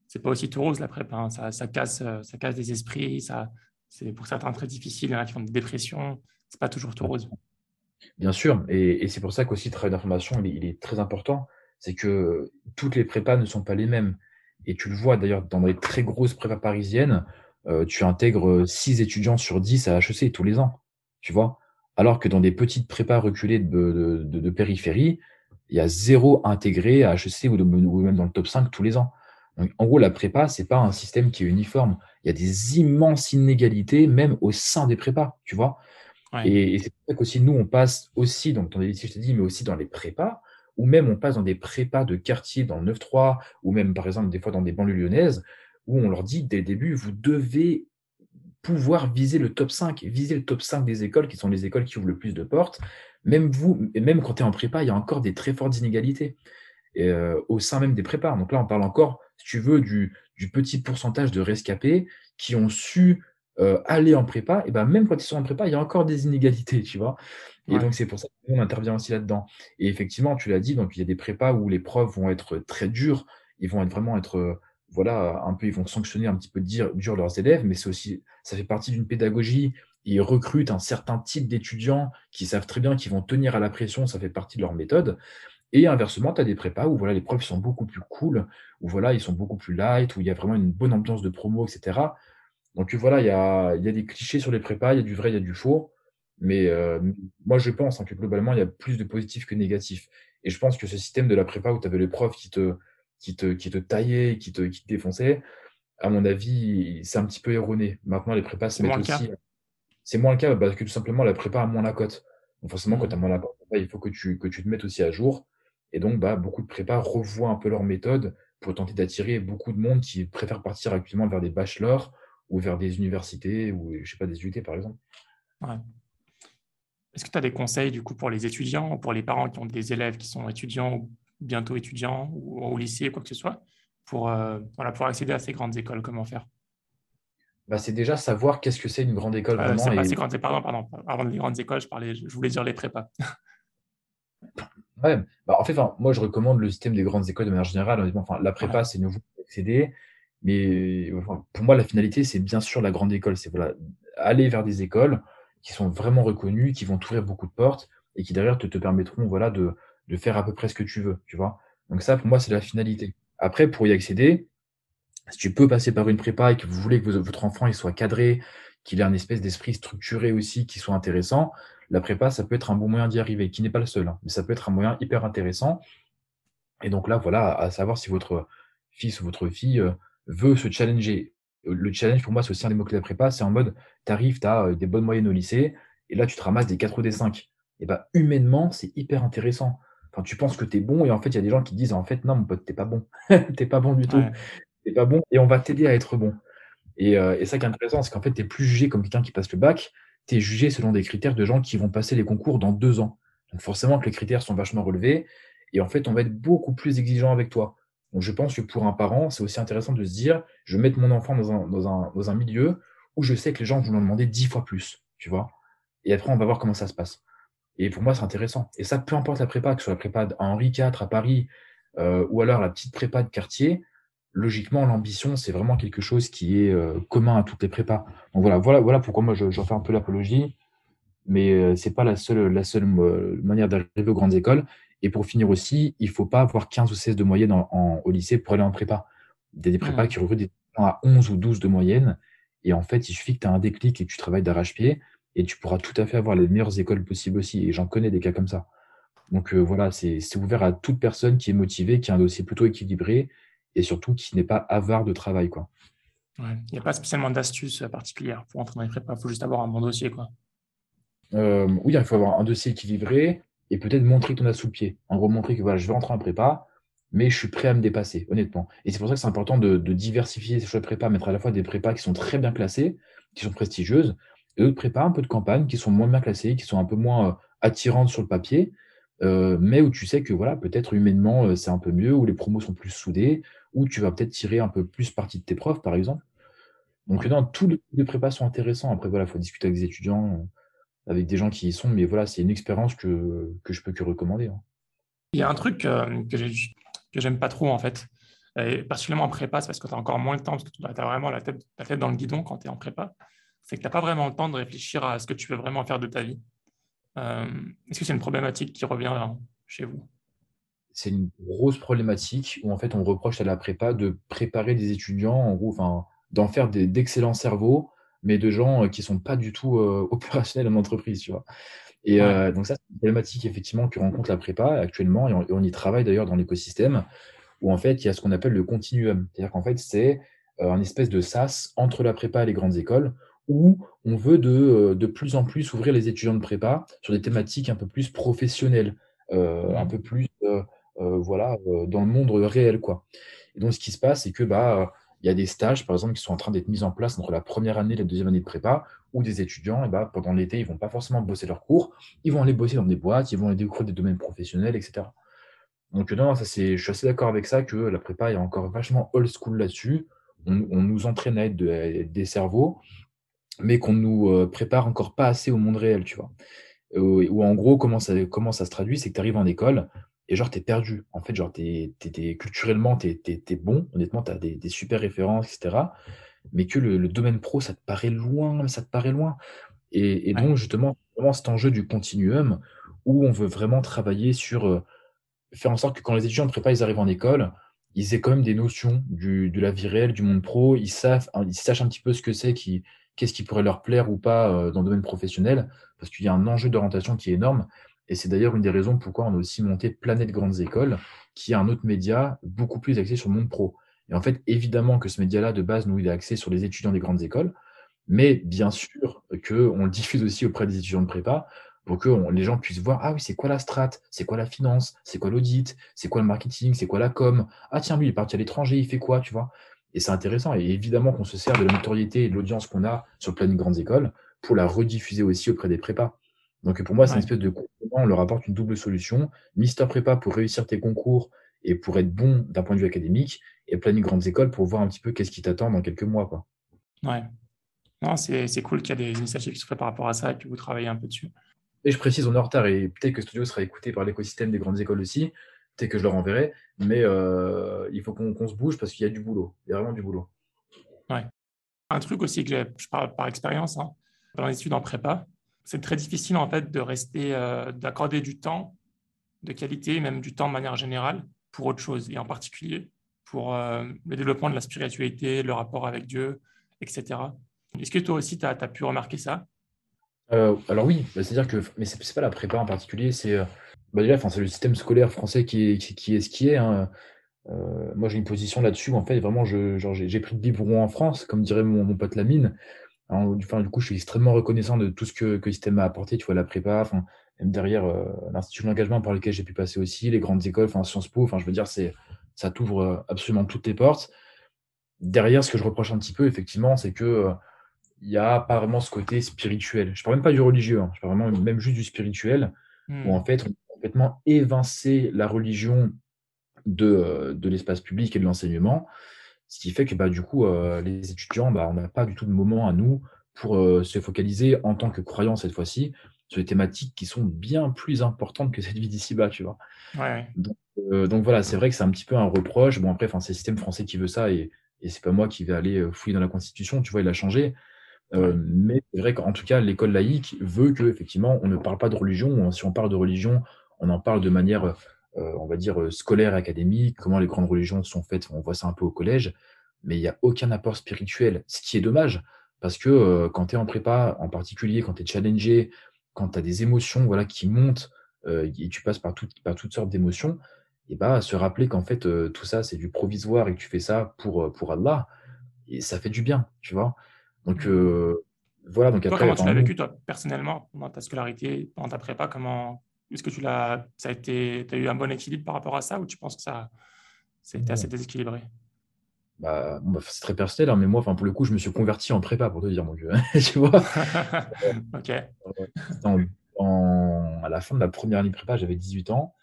C'est pas aussi tout rose la prépa, hein. ça, casse, ça casse des esprits, ça, c'est pour certains très difficile, il y en a qui font des dépressions, c'est pas toujours tout rose. Bien sûr, et, c'est pour ça qu'aussi le travail d'information, il, est très important. c'est que toutes les prépas ne sont pas les mêmes. Et tu le vois d'ailleurs dans les très grosses prépas parisiennes, euh, tu intègres 6 étudiants sur 10 à HEC tous les ans, tu vois. Alors que dans des petites prépas reculées de, périphérie, il y a zéro intégré à HEC ou, ou, même dans le top 5 tous les ans. Donc, en gros, la prépa, c'est pas un système qui est uniforme. Il y a des immenses inégalités, même au sein des prépas, tu vois. Et, c'est pour ça qu'aussi, nous, on passe aussi, donc dans les lycées, je t'ai dit, mais aussi dans les prépas, ou même on passe dans des prépas de quartier dans le 9-3, ou même par exemple des fois dans des banlieues lyonnaises, où on leur dit dès le début, vous devez pouvoir viser le top 5, viser le top 5 des écoles, qui sont les écoles qui ouvrent le plus de portes. Même vous, et même quand tu es en prépa, il y a encore des très fortes inégalités euh, au sein même des prépas. Donc là, on parle encore, si tu veux, du, du petit pourcentage de rescapés qui ont su euh, aller en prépa, et ben même quand ils sont en prépa, il y a encore des inégalités, tu vois. Et donc, c'est pour ça qu'on intervient aussi là-dedans. Et effectivement, tu l'as dit, donc il y a des prépas où les profs vont être très durs, ils vont être vraiment être, euh, voilà, un peu, ils vont sanctionner un petit peu dur, dur leurs élèves, mais c'est aussi, ça fait partie d'une pédagogie. Ils recrutent un certain type d'étudiants qui savent très bien qu'ils vont tenir à la pression, ça fait partie de leur méthode. Et inversement, tu as des prépas où voilà, les profs sont beaucoup plus cool, où voilà, ils sont beaucoup plus light, où il y a vraiment une bonne ambiance de promo, etc. Donc voilà, il y a, y a, des clichés sur les prépas, il y a du vrai, il y a du faux. Mais euh, moi, je pense hein, que globalement, il y a plus de positifs que négatifs. Et je pense que ce système de la prépa où tu avais les profs qui te, qui te, qui te taillaient, qui te, qui te défonçaient, à mon avis, c'est un petit peu erroné. Maintenant, les prépas se mettent aussi. C'est moins le cas parce que tout simplement, la prépa a moins la cote. Donc forcément, quand mmh. tu as moins la cote, il faut que tu, que tu te mettes aussi à jour. Et donc, bah, beaucoup de prépas revoient un peu leur méthode pour tenter d'attirer beaucoup de monde qui préfère partir actuellement vers des bachelors ou vers des universités ou, je sais pas, des UT par exemple. Est-ce que tu as des conseils du coup pour les étudiants ou pour les parents qui ont des élèves qui sont étudiants ou bientôt étudiants ou au lycée, quoi que ce soit, pour, euh, voilà, pour accéder à ces grandes écoles Comment faire? Bah, c'est déjà savoir qu'est-ce que c'est une grande école. Euh, vraiment et... grandes, pardon, pardon, avant les grandes écoles, je, parlais, je voulais dire les prépas. ouais, bah, en fait, moi je recommande le système des grandes écoles de manière générale. Enfin, la prépa, c'est nouveau pour accéder. Mais pour moi, la finalité, c'est bien sûr la grande école. C'est voilà, aller vers des écoles qui sont vraiment reconnues, qui vont t'ouvrir beaucoup de portes et qui derrière te, te permettront voilà, de, de, faire à peu près ce que tu veux. Tu vois Donc ça, pour moi, c'est la finalité. Après, pour y accéder, si tu peux passer par une prépa et que vous voulez que votre enfant il soit cadré, qu'il ait un espèce d'esprit structuré aussi, qui soit intéressant, la prépa, ça peut être un bon moyen d'y arriver, qui n'est pas le seul, hein, mais ça peut être un moyen hyper intéressant. Et donc là, voilà, à savoir si votre fils ou votre fille euh, veut se challenger. Le challenge, pour moi, c'est aussi un des mots-clés de la prépa. C'est en mode, tu arrives, tu as euh, des bonnes moyennes au lycée, et là, tu te ramasses des 4 ou des 5. Et bah, humainement, c'est hyper intéressant. Enfin, tu penses que tu es bon, et en fait, il y a des gens qui disent, en fait, non, mon pote, t'es pas bon. t'es pas bon du tout. T'es pas bon, et on va t'aider à être bon. Et, euh, et ça qui est intéressant, c'est qu'en fait, tu plus jugé comme quelqu'un qui passe le bac, tu es jugé selon des critères de gens qui vont passer les concours dans deux ans. Donc forcément que les critères sont vachement relevés, et en fait, on va être beaucoup plus exigeant avec toi. Donc je pense que pour un parent, c'est aussi intéressant de se dire, je vais mettre mon enfant dans un, dans un, dans un milieu où je sais que les gens vont en demander dix fois plus, tu vois. Et après, on va voir comment ça se passe. Et pour moi, c'est intéressant. Et ça, peu importe la prépa, que ce soit la prépa à Henri IV à Paris, euh, ou alors la petite prépa de quartier, logiquement, l'ambition, c'est vraiment quelque chose qui est euh, commun à toutes les prépas. Donc voilà, voilà, voilà pourquoi moi, j'en fais un peu l'apologie. Mais euh, c'est pas la seule, la seule manière d'arriver aux grandes écoles. Et pour finir aussi, il ne faut pas avoir 15 ou 16 de moyenne en, au lycée pour aller en prépa. Il y a des prépas mmh. qui recrutent des gens à 11 ou 12 de moyenne. Et en fait, il suffit que tu aies un déclic et que tu travailles d'arrache-pied. Et tu pourras tout à fait avoir les meilleures écoles possibles aussi. Et j'en connais des cas comme ça. Donc euh, voilà, c'est ouvert à toute personne qui est motivée, qui a un dossier plutôt équilibré et surtout qui n'est pas avare de travail. Quoi. Il n'y a pas spécialement d'astuces particulières pour entrer dans les prépas. Il faut juste avoir un bon dossier. Quoi. Euh, oui, il faut avoir un dossier équilibré et peut-être montrer que tu en as sous le pied. En gros, montrer que voilà, je vais rentrer en prépa, mais je suis prêt à me dépasser, honnêtement. Et c'est pour ça que c'est important de, diversifier ces choix de prépa, mettre à la fois des prépas qui sont très bien classées, qui sont prestigieuses, d'autres prépas un peu de campagne qui sont moins bien classées, qui sont un peu moins euh, attirantes sur le papier, euh, mais où tu sais que voilà, peut-être humainement euh, c'est un peu mieux, où les promos sont plus soudés, où tu vas peut-être tirer un peu plus parti de tes profs, par exemple. Donc, non, tous les prépas sont intéressants. Après, voilà, il faut discuter avec des étudiants avec des gens qui y sont. Mais voilà, c'est une expérience que, que je peux que recommander. Hein. Il y a un truc que j'aime pas trop, en fait, et particulièrement en prépa, c'est parce que tu as encore moins de temps, parce que tu as vraiment la tête, la tête dans le guidon quand tu es en prépa. C'est que tu n'as pas vraiment le temps de réfléchir à ce que tu veux vraiment faire de ta vie. Euh, est-ce que c'est une problématique qui revient chez vous? C'est une grosse problématique où en fait on reproche à la prépa de préparer des étudiants, en gros, enfin, d'en faire d'excellents cerveaux, mais de gens euh, qui sont pas du tout euh, opérationnels en entreprise, tu vois. Et euh, donc ça, c'est une problématique effectivement que rencontre la prépa actuellement, et on, y travaille d'ailleurs dans l'écosystème, où en fait il y a ce qu'on appelle le continuum. C'est-à-dire qu'en fait c'est un espèce de sas entre la prépa et les grandes écoles, où on veut de, de plus en plus ouvrir les étudiants de prépa sur des thématiques un peu plus professionnelles, un peu plus voilà, dans le monde réel. Quoi. Et donc ce qui se passe, c'est que bah, il y a des stages, par exemple, qui sont en train d'être mis en place entre la première année et la deuxième année de prépa, où des étudiants, et eh bah, pendant l'été, ils vont pas forcément bosser leurs cours, ils vont aller bosser dans des boîtes, ils vont aller découvrir des domaines professionnels, etc. Donc non, ça c'est, je suis assez d'accord avec ça que la prépa est encore vachement old school là-dessus. On, nous entraîne à être des cerveaux, mais qu'on nous euh, prépare encore pas assez au monde réel, tu vois. Ou en gros, comment ça, comment ça se traduit, c'est que tu arrives en école, et genre, t'es perdu. En fait, genre, t'es, t'es, culturellement, t'es, es, bon. Honnêtement, t'as des, des super références, etc. Mais que le, domaine pro, ça te paraît loin, ça te paraît loin. Et, donc, justement, vraiment cet enjeu du continuum où on veut vraiment travailler sur euh, faire en sorte que quand les étudiants de prépa, ils arrivent en école, ils aient quand même des notions du, de la vie réelle, du monde pro. Ils savent, ils sachent un petit peu ce que c'est, qui, qu'est-ce qui pourrait leur plaire ou pas euh, dans le domaine professionnel, parce qu'il y a un enjeu d'orientation qui est énorme. Et c'est d'ailleurs une des raisons pourquoi on a aussi monté Planète Grandes Écoles, qui est un autre média beaucoup plus axé sur le monde pro. Et en fait, évidemment que ce média-là, de base, nous, il est axé sur les étudiants des grandes écoles, mais bien sûr qu'on le diffuse aussi auprès des étudiants de prépa pour que les gens puissent voir, ah oui, c'est quoi la strat, c'est quoi la finance, c'est quoi l'audit, c'est quoi le marketing, c'est quoi la com, ah tiens, lui, il est parti à l'étranger, il fait quoi, tu vois? Et c'est intéressant. Et évidemment qu'on se sert de la notoriété et de l'audience qu'on a sur Planète Grandes Écoles pour la rediffuser aussi auprès des prépas. Donc pour moi, c'est une espèce de on leur apporte une double solution. Mister Prépa pour réussir tes concours et pour être bon d'un point de vue académique, et Planning Grandes Écoles pour voir un petit peu qu'est-ce qui t'attend dans quelques mois. Quoi. Ouais. Non, c'est, cool qu'il y a des initiatives qui se faitent par rapport à ça et que vous travaillez un peu dessus. Et je précise, on est en retard et peut-être que Studio sera écouté par l'écosystème des grandes écoles aussi. Peut-être que je leur enverrai, mais euh, il faut qu'on, se bouge parce qu'il y a du boulot. Il y a vraiment du boulot. Ouais. Un truc aussi que je parle par expérience, hein, dans les études en prépa, c'est très difficile en fait de rester, euh, d'accorder du temps de qualité, même du temps de manière générale, pour autre chose, et en particulier pour euh, le développement de la spiritualité, le rapport avec Dieu, etc. Est-ce que toi aussi, tu as, pu remarquer ça? Alors oui, bah, c'est-à-dire que, mais ce n'est pas la prépa en particulier, c'est bah déjà, c'est le système scolaire français qui est, qui, est ce qui est. Hein. moi, j'ai une position là-dessus. En fait, vraiment, j'ai pris le biberon en France, comme dirait mon, mon pote Lamine enfin, du coup, je suis extrêmement reconnaissant de tout ce que, que le système m'a apporté, tu vois, la prépa, enfin, même derrière euh, l'institut d'engagement par lequel j'ai pu passer aussi, les grandes écoles, enfin, Sciences Po, enfin, je veux dire, c'est, ça t'ouvre euh, absolument toutes les portes. Derrière, ce que je reproche un petit peu, effectivement, c'est que euh, il y a pas vraiment ce côté spirituel. Je parle même pas du religieux, hein, je parle vraiment même juste du spirituel, où hmm. en fait, on complètement évincé la religion de, de l'espace public et de l'enseignement. Ce qui fait que bah, du coup, euh, les étudiants, bah, on n'a pas du tout de moment à nous pour euh, se focaliser en tant que croyants cette fois-ci sur des thématiques qui sont bien plus importantes que cette vie d'ici-bas, tu vois. Euh, donc, voilà, c'est vrai que c'est un petit peu un reproche. Bon, après, c'est le système français qui veut ça et, et c'est pas moi qui vais aller fouiller dans la Constitution, tu vois, il a changé. Mais c'est vrai qu'en tout cas, l'école laïque veut que effectivement, on ne parle pas de religion. Si on parle de religion, on en parle de manière euh, on va dire, euh, scolaire, académique, comment les grandes religions sont faites, on voit ça un peu au collège, mais il n'y a aucun apport spirituel, ce qui est dommage, parce que euh, quand tu es en prépa, en particulier, quand tu es challengé, quand tu as des émotions voilà, qui montent, et tu passes par, par toutes sortes d'émotions, et bah, se rappeler qu'en fait, tout ça, c'est du provisoire et que tu fais ça pour, pour Allah, et ça fait du bien, tu vois. Donc, mmh. voilà. Donc toi, comment tu l'as vécu, toi, personnellement, dans ta scolarité, dans ta prépa Comment, est-ce que tu l'as, ça a été, as eu un bon équilibre par rapport à ça ou tu penses que ça, c'était assez déséquilibré? Bah, bah, c'est très personnel, hein, mais moi, pour le coup, je me suis converti en prépa, pour te dire, mon Dieu. tu vois Ok. à la fin de ma première année de prépa, j'avais 18 ans.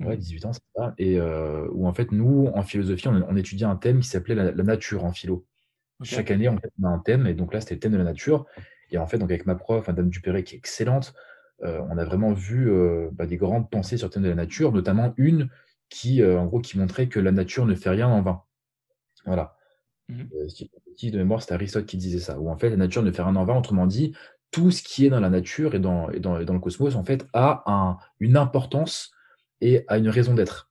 Ouais, 18 mmh. ans, c'est ça. Et euh, où, en fait, nous, en philosophie, on, étudiait un thème qui s'appelait la, nature en philo. Chaque année, on a un thème, et donc là, c'était le thème de la nature. Et en fait, donc avec ma prof, Madame Dupéré, qui est excellente, euh, on a vraiment vu euh, bah, des grandes pensées sur le thème de la nature, notamment une qui, euh, en gros, qui montrait que la nature ne fait rien en vain. Voilà. Mmh de mémoire, c'est Aristote qui disait ça, où en fait la nature ne fait rien en vain, autrement dit, tout ce qui est dans la nature et dans, dans, le cosmos, en fait, a une importance et a une raison d'être.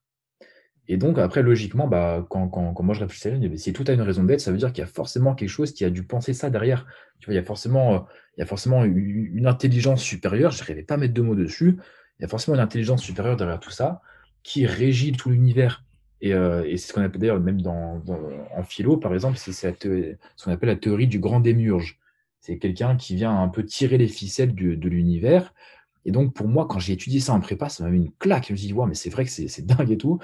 Et donc, après, logiquement, bah, quand, quand, quand moi je réfléchis, si tout a une raison d'être, ça veut dire qu'il y a forcément quelque chose qui a dû penser ça derrière. Tu vois, il y a forcément, euh, il y a forcément une, intelligence supérieure, je n'arrivais pas à mettre deux mots dessus, il y a forcément une intelligence supérieure derrière tout ça qui régit tout l'univers. Et, euh, et c'est ce qu'on appelle d'ailleurs, même dans, en philo, par exemple, c'est ce qu'on appelle la théorie du grand démiurge. C'est quelqu'un qui vient un peu tirer les ficelles de l'univers. Et donc, pour moi, quand j'ai étudié ça en prépa, ça m'a mis une claque. Je me suis dit, ouais, mais c'est vrai que c'est dingue et tout.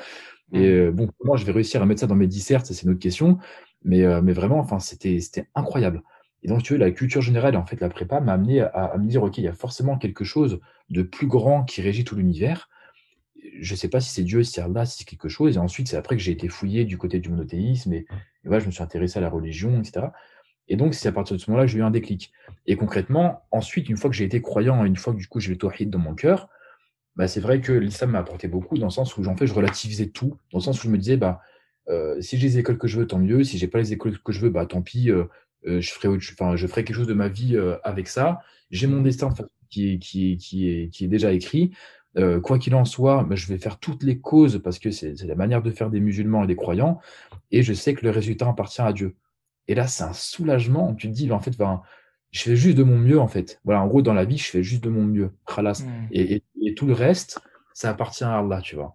Et euh, bon, moi, je vais réussir à mettre ça dans mes dissertes, c'est une autre question. Mais, euh, mais vraiment, enfin, c'était incroyable. Et donc, tu veux, la culture générale en fait la prépa m'a amené à, à, me dire, OK, il y a forcément quelque chose de plus grand qui régit tout l'univers. Je ne sais pas si c'est Dieu, si c'est Allah, si c'est quelque chose. Et ensuite, c'est après que j'ai été fouillé du côté du monothéisme et, et voilà, je me suis intéressé à la religion, etc. Et donc, c'est à partir de ce moment-là que j'ai eu un déclic. Et concrètement, ensuite, une fois que j'ai été croyant, une fois que du coup j'ai le tawhid dans mon cœur, bah, c'est vrai que l'islam m'a apporté beaucoup dans le sens où j'en fais, je relativisais tout, dans le sens où je me disais, bah, euh, si j'ai les écoles que je veux, tant mieux. Si j'ai pas les écoles que je veux, bah, tant pis, euh, euh, je, ferai, enfin, je ferai quelque chose de ma vie avec ça. J'ai mon destin qui, qui, qui, est, qui est déjà écrit. quoi qu'il en soit, bah, je vais faire toutes les causes parce que c'est la manière de faire des musulmans et des croyants. Et je sais que le résultat appartient à Dieu. Et là, c'est un soulagement. Tu te dis, en fait, je fais juste de mon mieux, en fait. Voilà, en gros, dans la vie, je fais juste de mon mieux. Khalas. Et, tout le reste, ça appartient à Allah, tu vois.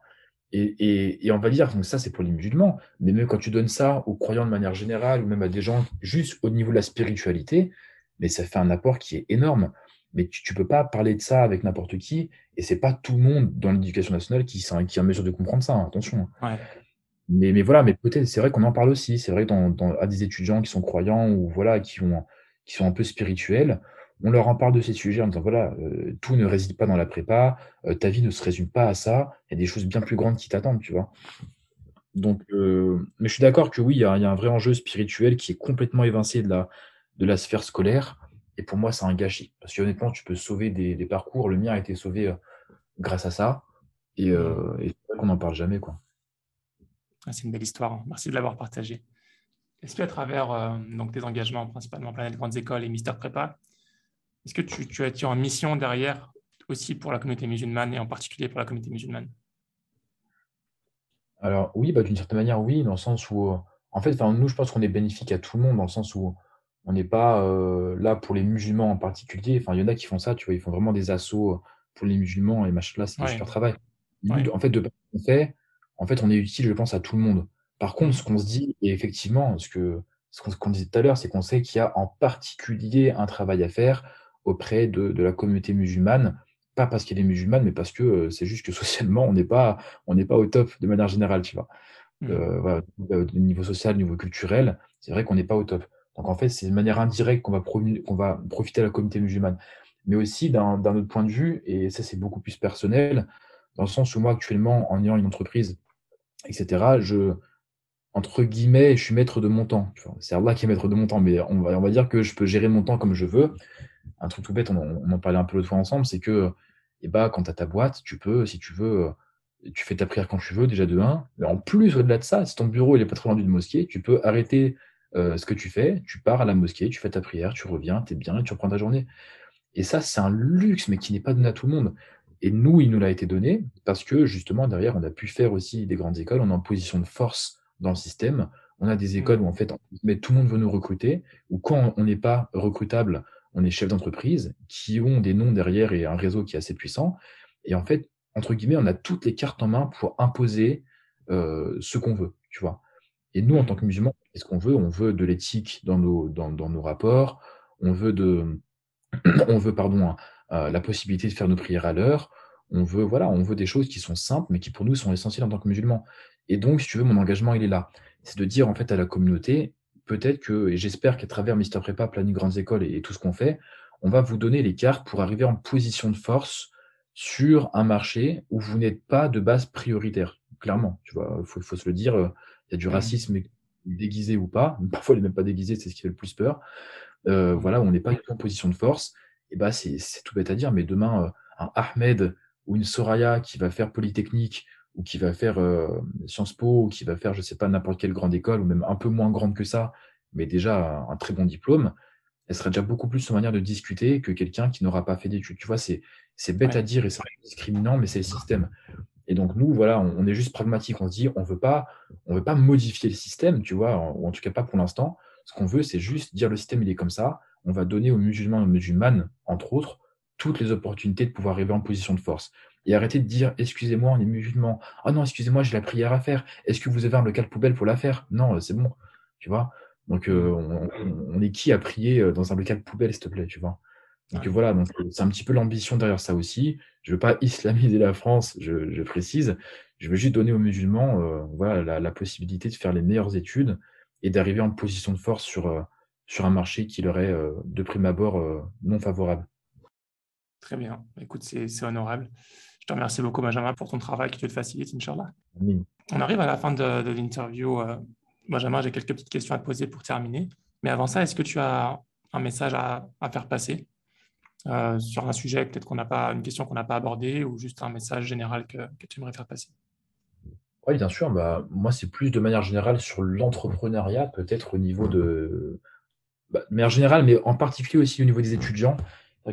Et, on va dire, donc ça, c'est pour les musulmans. Mais même quand tu donnes ça aux croyants de manière générale, ou même à des gens juste au niveau de la spiritualité, mais ça fait un apport qui est énorme. Mais tu ne peux pas parler de ça avec n'importe qui. Et c'est pas tout le monde dans l'éducation nationale qui, qui est en mesure de comprendre ça. Hein, attention. Ouais. Mais, mais voilà, mais peut-être, c'est vrai qu'on en parle aussi. C'est vrai dans, dans, à des étudiants qui sont croyants ou voilà, qui, ont, qui sont un peu spirituels, on leur en parle de ces sujets en disant voilà, euh, tout ne réside pas dans la prépa, euh, ta vie ne se résume pas à ça, il y a des choses bien plus grandes qui t'attendent, tu vois. Donc, euh, mais je suis d'accord que oui, il y, a, un vrai enjeu spirituel qui est complètement évincé de la, sphère scolaire. Et pour moi, c'est un gâchis. Parce que honnêtement, tu peux sauver des, parcours. Le mien a été sauvé grâce à ça. Et, c'est vrai qu'on n'en parle jamais, quoi. Ah, c'est une belle histoire. Merci de l'avoir partagé. Est-ce qu'à travers donc, tes engagements, principalement Planète Grandes Écoles et Mister Prépa, est-ce que tu, tu as tu en mission derrière aussi pour la communauté musulmane et en particulier pour la communauté musulmane? Alors oui, bah, d'une certaine manière, oui, dans le sens où, en fait, nous, je pense qu'on est bénéfique à tout le monde, dans le sens où on n'est pas euh, là pour les musulmans en particulier. Enfin, il y en a qui font ça, tu vois, ils font vraiment des assauts pour les musulmans et machin là, c'est un super travail. En fait, de ce qu'on fait, en fait, on est utile, je pense, à tout le monde. Par contre, ce qu'on se dit, et effectivement, ce que ce qu'on disait tout à l'heure, c'est qu'on sait qu'il y a en particulier un travail à faire auprès de, de la communauté musulmane, pas parce qu'elle est musulmane, mais parce que euh, c'est juste que socialement, on n'est pas, on n'est pas au top de manière générale, tu vois. Mmh. Euh, voilà, niveau social, au niveau culturel, c'est vrai qu'on n'est pas au top. Donc en fait, c'est de manière indirecte qu'on va, qu'on va profiter à la communauté musulmane. Mais aussi d'un autre point de vue, et ça c'est beaucoup plus personnel, dans le sens où moi actuellement, en ayant une entreprise etc. Je, entre guillemets, je suis maître de mon temps. C'est Allah qui est maître de mon temps, mais on va, on va dire que je peux gérer mon temps comme je veux. Un truc tout bête, on, en parlait un peu l'autre fois ensemble, c'est que et eh bah, quand tu as ta boîte, tu peux, si tu veux, tu fais ta prière quand tu veux, déjà de 1. Mais en plus, au-delà de ça, si ton bureau il est pas très loin d'une mosquée, tu peux arrêter euh, ce que tu fais, tu pars à la mosquée, tu fais ta prière, tu reviens, tu es bien et tu reprends ta journée. Et ça, c'est un luxe, mais qui n'est pas donné à tout le monde. Et nous, il nous l'a été donné parce que justement, derrière, on a pu faire aussi des grandes écoles. On est en position de force dans le système. On a des écoles mmh. où, en fait, mais tout le monde veut nous recruter, ou quand on n'est pas recrutable, on est chef d'entreprise, qui ont des noms derrière et un réseau qui est assez puissant. Et en fait, entre guillemets, on a toutes les cartes en main pour imposer euh, ce qu'on veut, tu vois. Et nous, en tant que musulmans, qu'est-ce qu'on veut On veut de l'éthique dans nos, dans, dans nos rapports, on veut de, on veut, pardon, euh, la possibilité de faire nos prières à l'heure. On veut, voilà, on veut des choses qui sont simples, mais qui pour nous sont essentielles en tant que musulmans. Et donc, si tu veux, mon engagement, il est là. C'est de dire en fait à la communauté, peut-être que, et j'espère qu'à travers Mister Prépa, Planning Grandes Écoles et, tout ce qu'on fait, on va vous donner les cartes pour arriver en position de force sur un marché où vous n'êtes pas de base prioritaire. Clairement, tu vois, il faut, se le dire, euh, il y a du mmh. racisme déguisé ou pas, parfois il n'est même pas déguisé, c'est ce qui fait le plus peur. Euh, voilà, on n'est pas en position de force et bah c'est tout bête à dire, mais demain, euh, un Ahmed ou une Soraya qui va faire Polytechnique ou qui va faire euh, Sciences Po ou qui va faire, je sais pas, n'importe quelle grande école ou même un peu moins grande que ça, mais déjà un, très bon diplôme, elle sera déjà beaucoup plus en manière de discuter que quelqu'un qui n'aura pas fait d'études. Tu vois, c'est bête à dire et c'est discriminant, mais c'est le système. Et donc, nous, voilà, on, est juste pragmatique. On se dit, on veut pas, on veut pas modifier le système, tu vois, ou en tout cas pas pour l'instant. Ce qu'on veut, c'est juste dire le système, il est comme ça. On va donner aux musulmans et aux musulmanes, entre autres, toutes les opportunités de pouvoir arriver en position de force. Et arrêter de dire, excusez-moi, on est musulmans. Ah non, excusez-moi, j'ai la prière à faire. Est-ce que vous avez un local poubelle pour la faire? Non, c'est bon, tu vois. Donc, euh, on, est qui à prier euh, dans un local poubelle, s'il te plaît, tu vois? Donc voilà, donc c'est un petit peu l'ambition derrière ça aussi. Je veux pas islamiser la France, je, précise. Je veux juste donner aux musulmans euh, voilà, la, possibilité de faire les meilleures études et d'arriver en position de force sur, euh, sur un marché qui leur est euh, de prime abord non favorable. Très bien. Écoute, c'est honorable. Je te remercie beaucoup, Benjamin, pour ton travail qui te le facilite, Inch'Allah. On arrive à la fin de, de l'interview. Benjamin, j'ai quelques petites questions à te poser pour terminer. Mais avant ça, est-ce que tu as un message à, à faire passer euh, sur un sujet peut-être qu'on n'a pas, une question qu'on n'a pas abordée ou juste un message général que, tu aimerais faire passer? Oui, bien sûr. Bah, moi, c'est plus de manière générale sur l'entrepreneuriat, peut-être au niveau de. Bah, de manière générale, mais en particulier aussi au niveau des étudiants.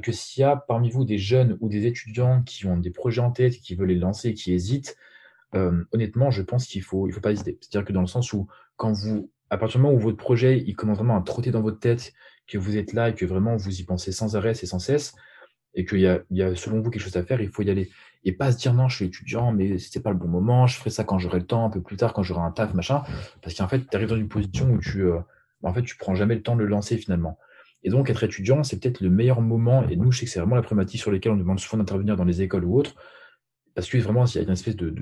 Que s'il y a parmi vous des jeunes ou des étudiants qui ont des projets en tête, qui veulent les lancer, qui hésitent, euh, honnêtement, je pense qu'il faut, il faut pas hésiter. C'est-à-dire que dans le sens où, quand vous, à partir du moment où votre projet il commence vraiment à trotter dans votre tête, que vous êtes là et que vraiment vous y pensez sans arrêt et sans cesse, et qu'il y a, il y a selon vous quelque chose à faire, il faut y aller. Et pas se dire non, je suis étudiant, mais c'était pas le bon moment, je ferai ça quand j'aurai le temps, un peu plus tard, quand j'aurai un taf, machin. Parce qu'en fait, tu arrives dans une position où tu, euh, en fait, tu prends jamais le temps de le lancer finalement. Et donc, être étudiant, c'est peut-être le meilleur moment. Et nous, je sais que c'est vraiment la problématique sur laquelle on demande souvent d'intervenir dans les écoles ou autres. Parce que vraiment, il y a une espèce de,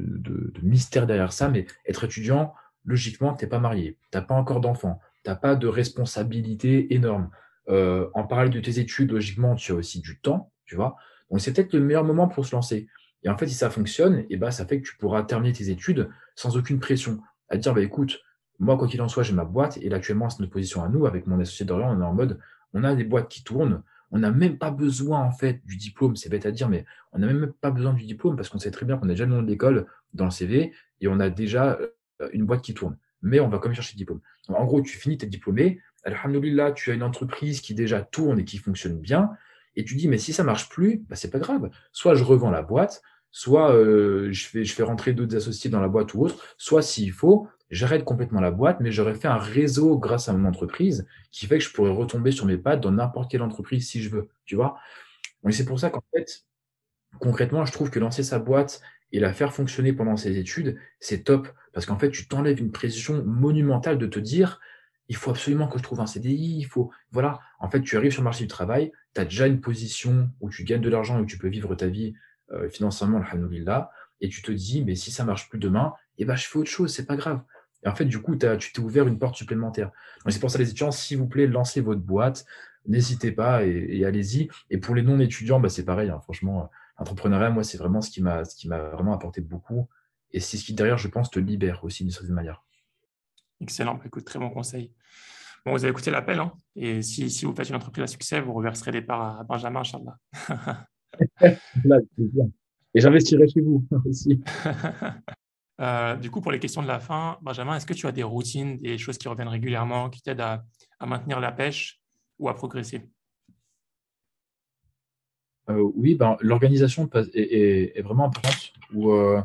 mystère derrière ça. Mais être étudiant, logiquement, tu n'es pas marié, tu n'as pas encore d'enfant, tu n'as pas de responsabilité énorme. Euh, en parallèle de tes études, logiquement, tu as aussi du temps, tu vois. Donc, c'est peut-être le meilleur moment pour se lancer. Et en fait, si ça fonctionne, et eh ben, ça fait que tu pourras terminer tes études sans aucune pression. À dire, bah, écoute, moi, quoi qu'il en soit, j'ai ma boîte, et là, actuellement, c'est notre position à nous, avec mon associé d'Orient, on est en mode, on a des boîtes qui tournent, on n'a même pas besoin, en fait, du diplôme, c'est bête à dire, mais on n'a même pas besoin du diplôme, parce qu'on sait très bien qu'on a déjà le nom de l'école dans le CV, et on a déjà euh, une boîte qui tourne. Mais on va quand même chercher le diplôme. en gros, tu finis, tes diplômé, Alhamdulillah, tu as une entreprise qui déjà tourne et qui fonctionne bien, et tu dis, mais si ça marche plus, bah, c'est pas grave. Soit je revends la boîte, soit euh, je, fais, je fais rentrer d'autres associés dans la boîte ou autre, soit s'il faut, j'arrête complètement la boîte, mais j'aurais fait un réseau grâce à mon entreprise qui fait que je pourrais retomber sur mes pattes dans n'importe quelle entreprise si je veux, tu vois. Donc c'est pour ça qu'en fait, concrètement, je trouve que lancer sa boîte et la faire fonctionner pendant ses études, c'est top. Parce qu'en fait, tu t'enlèves une pression monumentale de te dire, il faut absolument que je trouve un CDI, il faut, voilà. En fait, tu arrives sur le marché du travail, tu as déjà une position où tu gagnes de l'argent et où tu peux vivre ta vie euh, financièrement, alhamdoulilah, et tu te dis, mais si ça marche plus demain, eh ben, je fais autre chose, c'est pas grave. Et en fait, du coup, tu t'es ouvert une porte supplémentaire. c'est pour ça, les étudiants, s'il vous plaît, lancez votre boîte, n'hésitez pas et, allez-y. Et pour les non-étudiants, bah, c'est pareil, hein, franchement, l'entrepreneuriat, moi, c'est vraiment ce qui m'a, ce qui m'a vraiment apporté beaucoup. Et c'est ce qui, derrière, je pense, te libère aussi d'une certaine manière. Excellent. Bah, écoute, très bon conseil. Bon, vous avez écouté l'appel. Hein et si, si, vous faites une entreprise à succès, vous reverserez des parts à Benjamin, Inch'Allah. et j'investirai chez vous aussi. Euh, du coup, pour les questions de la fin, Benjamin, est-ce que tu as des routines, des choses qui reviennent régulièrement, qui t'aident à, maintenir la pêche ou à progresser? Euh, Oui, ben, l'organisation est, vraiment importante. Où, euh,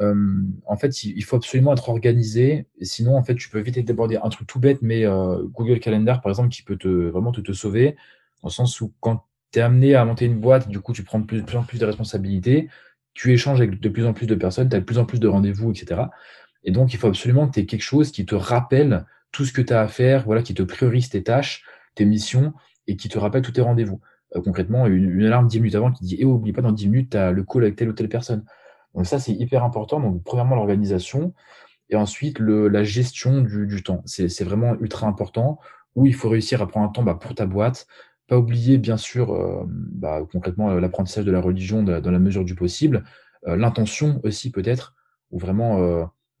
euh, en fait, il faut absolument être organisé. sinon, en fait, tu peux vite être débordé. Un truc tout bête, mais euh, Google Calendar, par exemple, qui peut te, vraiment te, te sauver, dans le sens où quand tu es amené à monter une boîte, du coup, tu prends de plus, en plus de responsabilités, tu échanges avec de plus en plus de personnes, tu as de plus en plus de rendez-vous, etc. Et donc, il faut absolument que tu aies quelque chose qui te rappelle tout ce que tu as à faire, voilà, qui te priorise tes tâches, tes missions, et qui te rappelle tous tes rendez-vous. Euh, concrètement, une, alarme 10 minutes avant qui dit, eh, oublie pas, dans 10 minutes, tu as le call avec telle ou telle personne. Donc ça, c'est hyper important. Donc premièrement, l'organisation et ensuite le, la gestion du, du temps. C'est vraiment ultra important où il faut réussir à prendre un temps bah, pour ta boîte. Pas oublier, bien sûr, euh, bah, concrètement, euh, l'apprentissage de la religion dans la mesure du possible. Euh, l'intention aussi, peut-être, où vraiment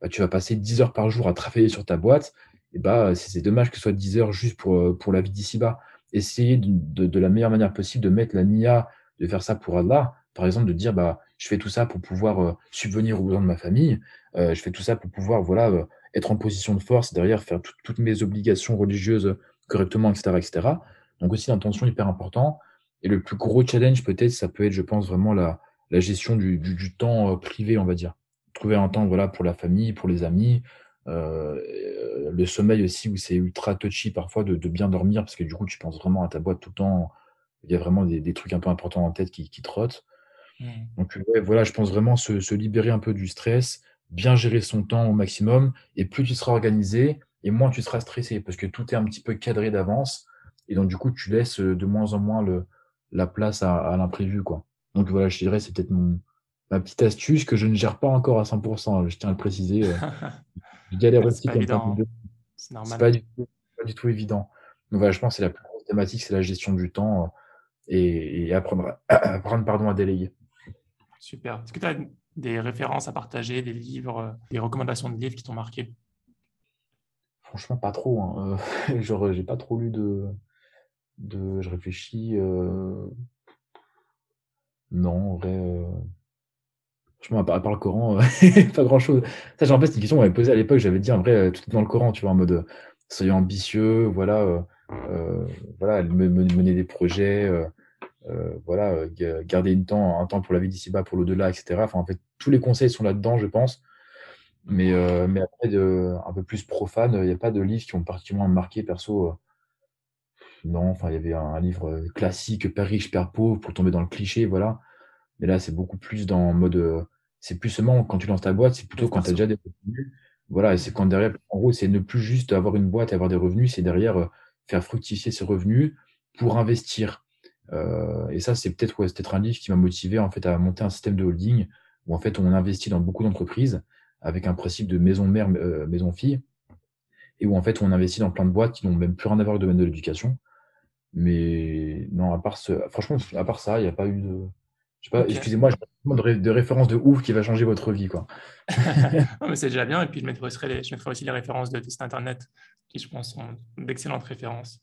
bah, tu vas passer 10 heures par jour à travailler sur ta boîte. Et bah, c'est dommage que ce soit 10 heures juste pour, pour la vie d'ici-bas. Essayer de, de, la meilleure manière possible de mettre la NIA, de faire ça pour Allah. Par exemple, de dire, bah, je fais tout ça pour pouvoir subvenir aux besoins de ma famille, je fais tout ça pour pouvoir voilà, être en position de force, derrière faire toutes mes obligations religieuses correctement, etc. etc. Donc aussi l'intention hyper important. Et le plus gros challenge peut-être, ça peut être, je pense, vraiment la, la gestion du, du, du temps privé, on va dire. Trouver un temps voilà, pour la famille, pour les amis, euh, le sommeil aussi, où c'est ultra touchy parfois de, de, bien dormir, parce que du coup, tu penses vraiment à ta boîte tout le temps. Il y a vraiment des, des trucs un peu importants en tête qui, qui trottent. Mmh. Donc, ouais, voilà, je pense vraiment se, se, libérer un peu du stress, bien gérer son temps au maximum, et plus tu seras organisé, et moins tu seras stressé, parce que tout est un petit peu cadré d'avance, et donc du coup, tu laisses de moins en moins le, la place à, à l'imprévu, quoi. Donc voilà, je dirais, c'est peut-être mon, ma petite astuce que je ne gère pas encore à 100%, je tiens à le préciser. Euh. je galère aussi comme hein. C'est normal. Pas du, tout, pas du tout évident. Donc voilà, je pense que c'est la plus grosse thématique, c'est la gestion du temps euh, et, et apprendre, apprendre pardon, à déléguer. Super. Est-ce que tu as des références à partager, des livres, euh, des recommandations de livres qui t'ont marqué? Franchement, pas trop. Hein. genre, j'ai pas trop lu de. De je réfléchis. Euh... Non, en vrai. Euh... Franchement, à part, le Coran, pas grand chose. Ça, j'ai en fait, c'est une question qu'on m'avait posée à l'époque. J'avais dit, en vrai, tout est dans le Coran, tu vois, en mode soyons ambitieux, voilà, euh, voilà, mener des projets, euh, voilà, euh, garder une temps, un temps pour la vie d'ici-bas, pour l'au-delà, etc. Enfin, en fait, tous les conseils sont là-dedans, je pense. Mais, euh, mais après, un peu plus profane, il n'y a pas de livres qui ont particulièrement marqué perso. Non, enfin, il y avait un, livre classique, Père riche, Père pauvre, pour tomber dans le cliché, voilà. Mais là, c'est beaucoup plus dans mode. c'est plus seulement quand tu lances ta boîte, c'est plutôt quand tu as déjà des revenus. Voilà, et c'est quand derrière, en gros, c'est ne plus juste avoir une boîte et avoir des revenus, c'est derrière faire fructifier ces revenus pour investir. Euh, et ça, c'est peut-être ouais, peut un livre qui m'a motivé en fait à monter un système de holding où en fait on investit dans beaucoup d'entreprises avec un principe de maison mère, euh, maison fille, et où en fait on investit dans plein de boîtes qui n'ont même plus rien à voir avec le domaine de l'éducation. Mais non, à part ce, franchement, à part ça, il n'y a pas eu de. Je sais pas, excusez-moi, je de, de référence de ouf qui va changer votre vie, quoi. non, mais c'est déjà bien. Et puis je mettrai, je mettrai aussi les références de site internet qui, je pense, sont d'excellentes références.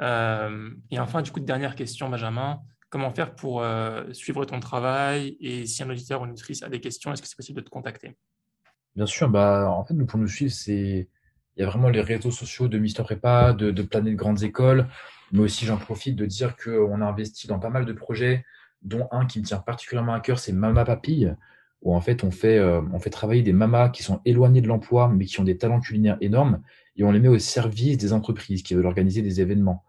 Euh, et enfin, du coup, dernière question, Benjamin. Comment faire pour euh, suivre ton travail? Et si un auditeur ou une auditrice a des questions, est-ce que c'est possible de te contacter? Bien sûr, bah, en fait, pour nous suivre, c'est il y a vraiment les réseaux sociaux de Mister Prépa, de, de Planète Grandes Écoles, mais aussi j'en profite de dire qu'on a investi dans pas mal de projets, dont un qui me tient particulièrement à cœur, c'est Mama Papille, où en fait on fait, euh, on fait travailler des mamas qui sont éloignées de l'emploi, mais qui ont des talents culinaires énormes, et on les met au service des entreprises qui veulent organiser des événements.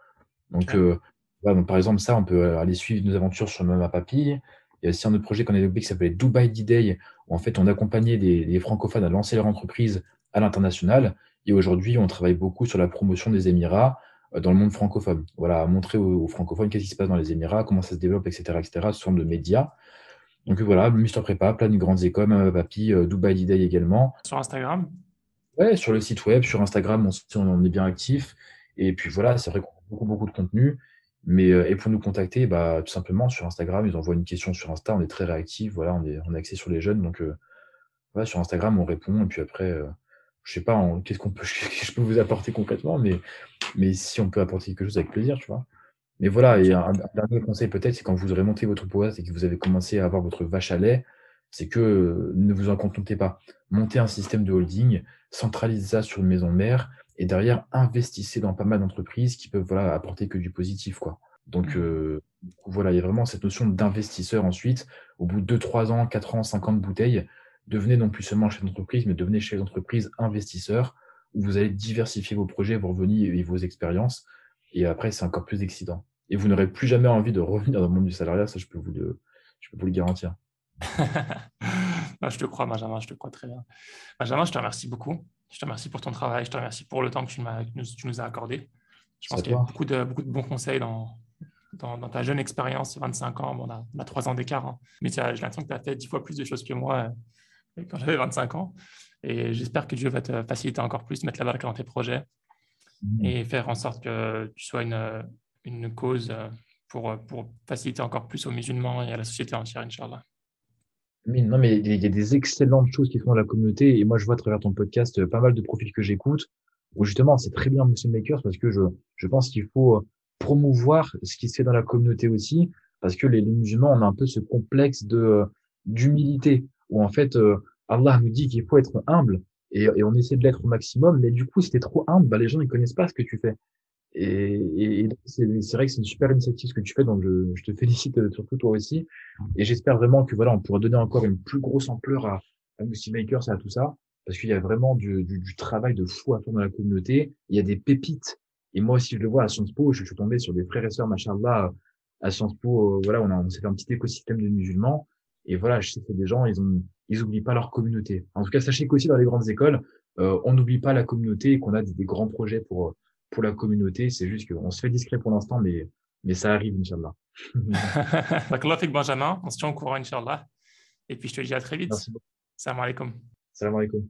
Donc, euh, voilà, donc par exemple, ça, on peut aller suivre nos aventures sur Mama Papille. Il y a aussi un autre projet qu'on a développé qui s'appelait Dubai D-Day, où en fait on accompagnait des, francophones à lancer leur entreprise à l'international. Et aujourd'hui, on travaille beaucoup sur la promotion des Émirats euh, dans le monde francophone. Voilà, montrer aux, francophones qu'est-ce qui se passe dans les Émirats, comment ça se développe, etc., etc., forme de médias. Donc voilà, Mister Prépa, plein de grandes écoles, Mama Papi, euh, Dubai D-Day également. Sur Instagram? Ouais, sur le site web, sur Instagram, on, on est bien actif. Et puis voilà, c'est vrai qu'on a beaucoup, beaucoup de contenu. Mais, euh, et pour nous contacter, bah, tout simplement sur Instagram, ils envoient une question sur Insta, on est très réactif, voilà, on est, on est axé sur les jeunes. Donc euh, voilà, sur Instagram, on répond. Et puis après, euh, je sais pas, qu'est-ce qu'on peut, je peux vous apporter concrètement, mais, mais si on peut apporter quelque chose avec plaisir, tu vois. Mais voilà, et un, dernier conseil peut-être, c'est quand vous aurez monté votre boîte et que vous avez commencé à avoir votre vache à lait, c'est que ne vous en contentez pas. Montez un système de holding, centralisez ça sur une maison mère et derrière, investissez dans pas mal d'entreprises qui peuvent voilà, apporter que du positif. Quoi. Donc mmh. euh, voilà, il y a vraiment cette notion d'investisseur ensuite. Au bout de 2, 3 ans, 4 ans, 50 bouteilles, devenez non plus seulement chef d'entreprise, mais devenez chef d'entreprise investisseur, où vous allez diversifier vos projets, vos revenus et vos expériences. Et après, c'est encore plus excitant. Et vous n'aurez plus jamais envie de revenir dans le monde du salariat, ça je peux vous le, je peux vous le garantir. je te crois, Benjamin, je te crois très bien. Benjamin, je te remercie beaucoup. Je te remercie pour ton travail, je te remercie pour le temps que tu, tu nous as accordé. Je pense qu'il y a beaucoup de, beaucoup de bons conseils dans, dans, ta jeune expérience, 25 ans. Bon, on, a, on a 3 ans d'écart, hein. mais j'ai l'impression que tu as fait 10 fois plus de choses que moi euh, quand j'avais 25 ans. Et j'espère que Dieu va te faciliter encore plus, mettre la barre dans tes projets mmh. et faire en sorte que tu sois une, une cause pour, pour faciliter encore plus aux musulmans et à la société entière, Inch'Allah non, mais il y a des excellentes choses qui font dans la communauté. Et moi, je vois à travers ton podcast euh, pas mal de profils que j'écoute où justement, c'est très bien Muslim Makers parce que je, je pense qu'il faut euh, promouvoir ce qui se fait dans la communauté aussi parce que les, musulmans, on a un peu ce complexe de euh, d'humilité où en fait, Allah nous dit qu'il faut être humble et, et on essaie de l'être au maximum. Mais du coup, si t'es trop humble, bah, les gens, ils connaissent pas ce que tu fais. Et, c'est vrai que c'est une super initiative ce que tu fais, donc je, te félicite euh, surtout toi aussi. Et j'espère vraiment que voilà, on pourra donner encore une plus grosse ampleur à, à Moussi Makers et à tout ça, parce qu'il y a vraiment du, du, travail de fou à faire dans la communauté. Il y a des pépites. Et moi aussi, je le vois à Sciences Po, je suis tombé sur des frères et sœurs, machallah, à Sciences Po, euh, voilà, on, a, on s'est fait un petit écosystème de musulmans. Et voilà, je sais que des gens, ils ont, ils oublient pas leur communauté. En tout cas, sachez qu'aussi dans les grandes écoles, euh, on n'oublie pas la communauté et qu'on a des, des, grands projets pour pour la communauté. C'est juste qu'on se fait discret pour l'instant, mais mais ça arrive, Inch'Allah. D'accord, Benjamin. On se tient au courant, Inch'Allah. Et puis, je te dis à très vite. Merci beaucoup. Salam alaikum. Salam alaikum.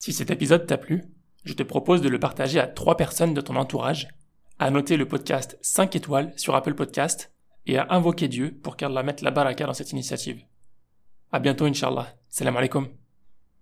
Si cet épisode t'a plu, je te propose de le partager à trois personnes de ton entourage, à noter le podcast 5 étoiles sur Apple Podcast et à invoquer Dieu pour qu'Allah mette la baraka dans cette initiative. À bientôt, Inch'Allah. Salam alaikum.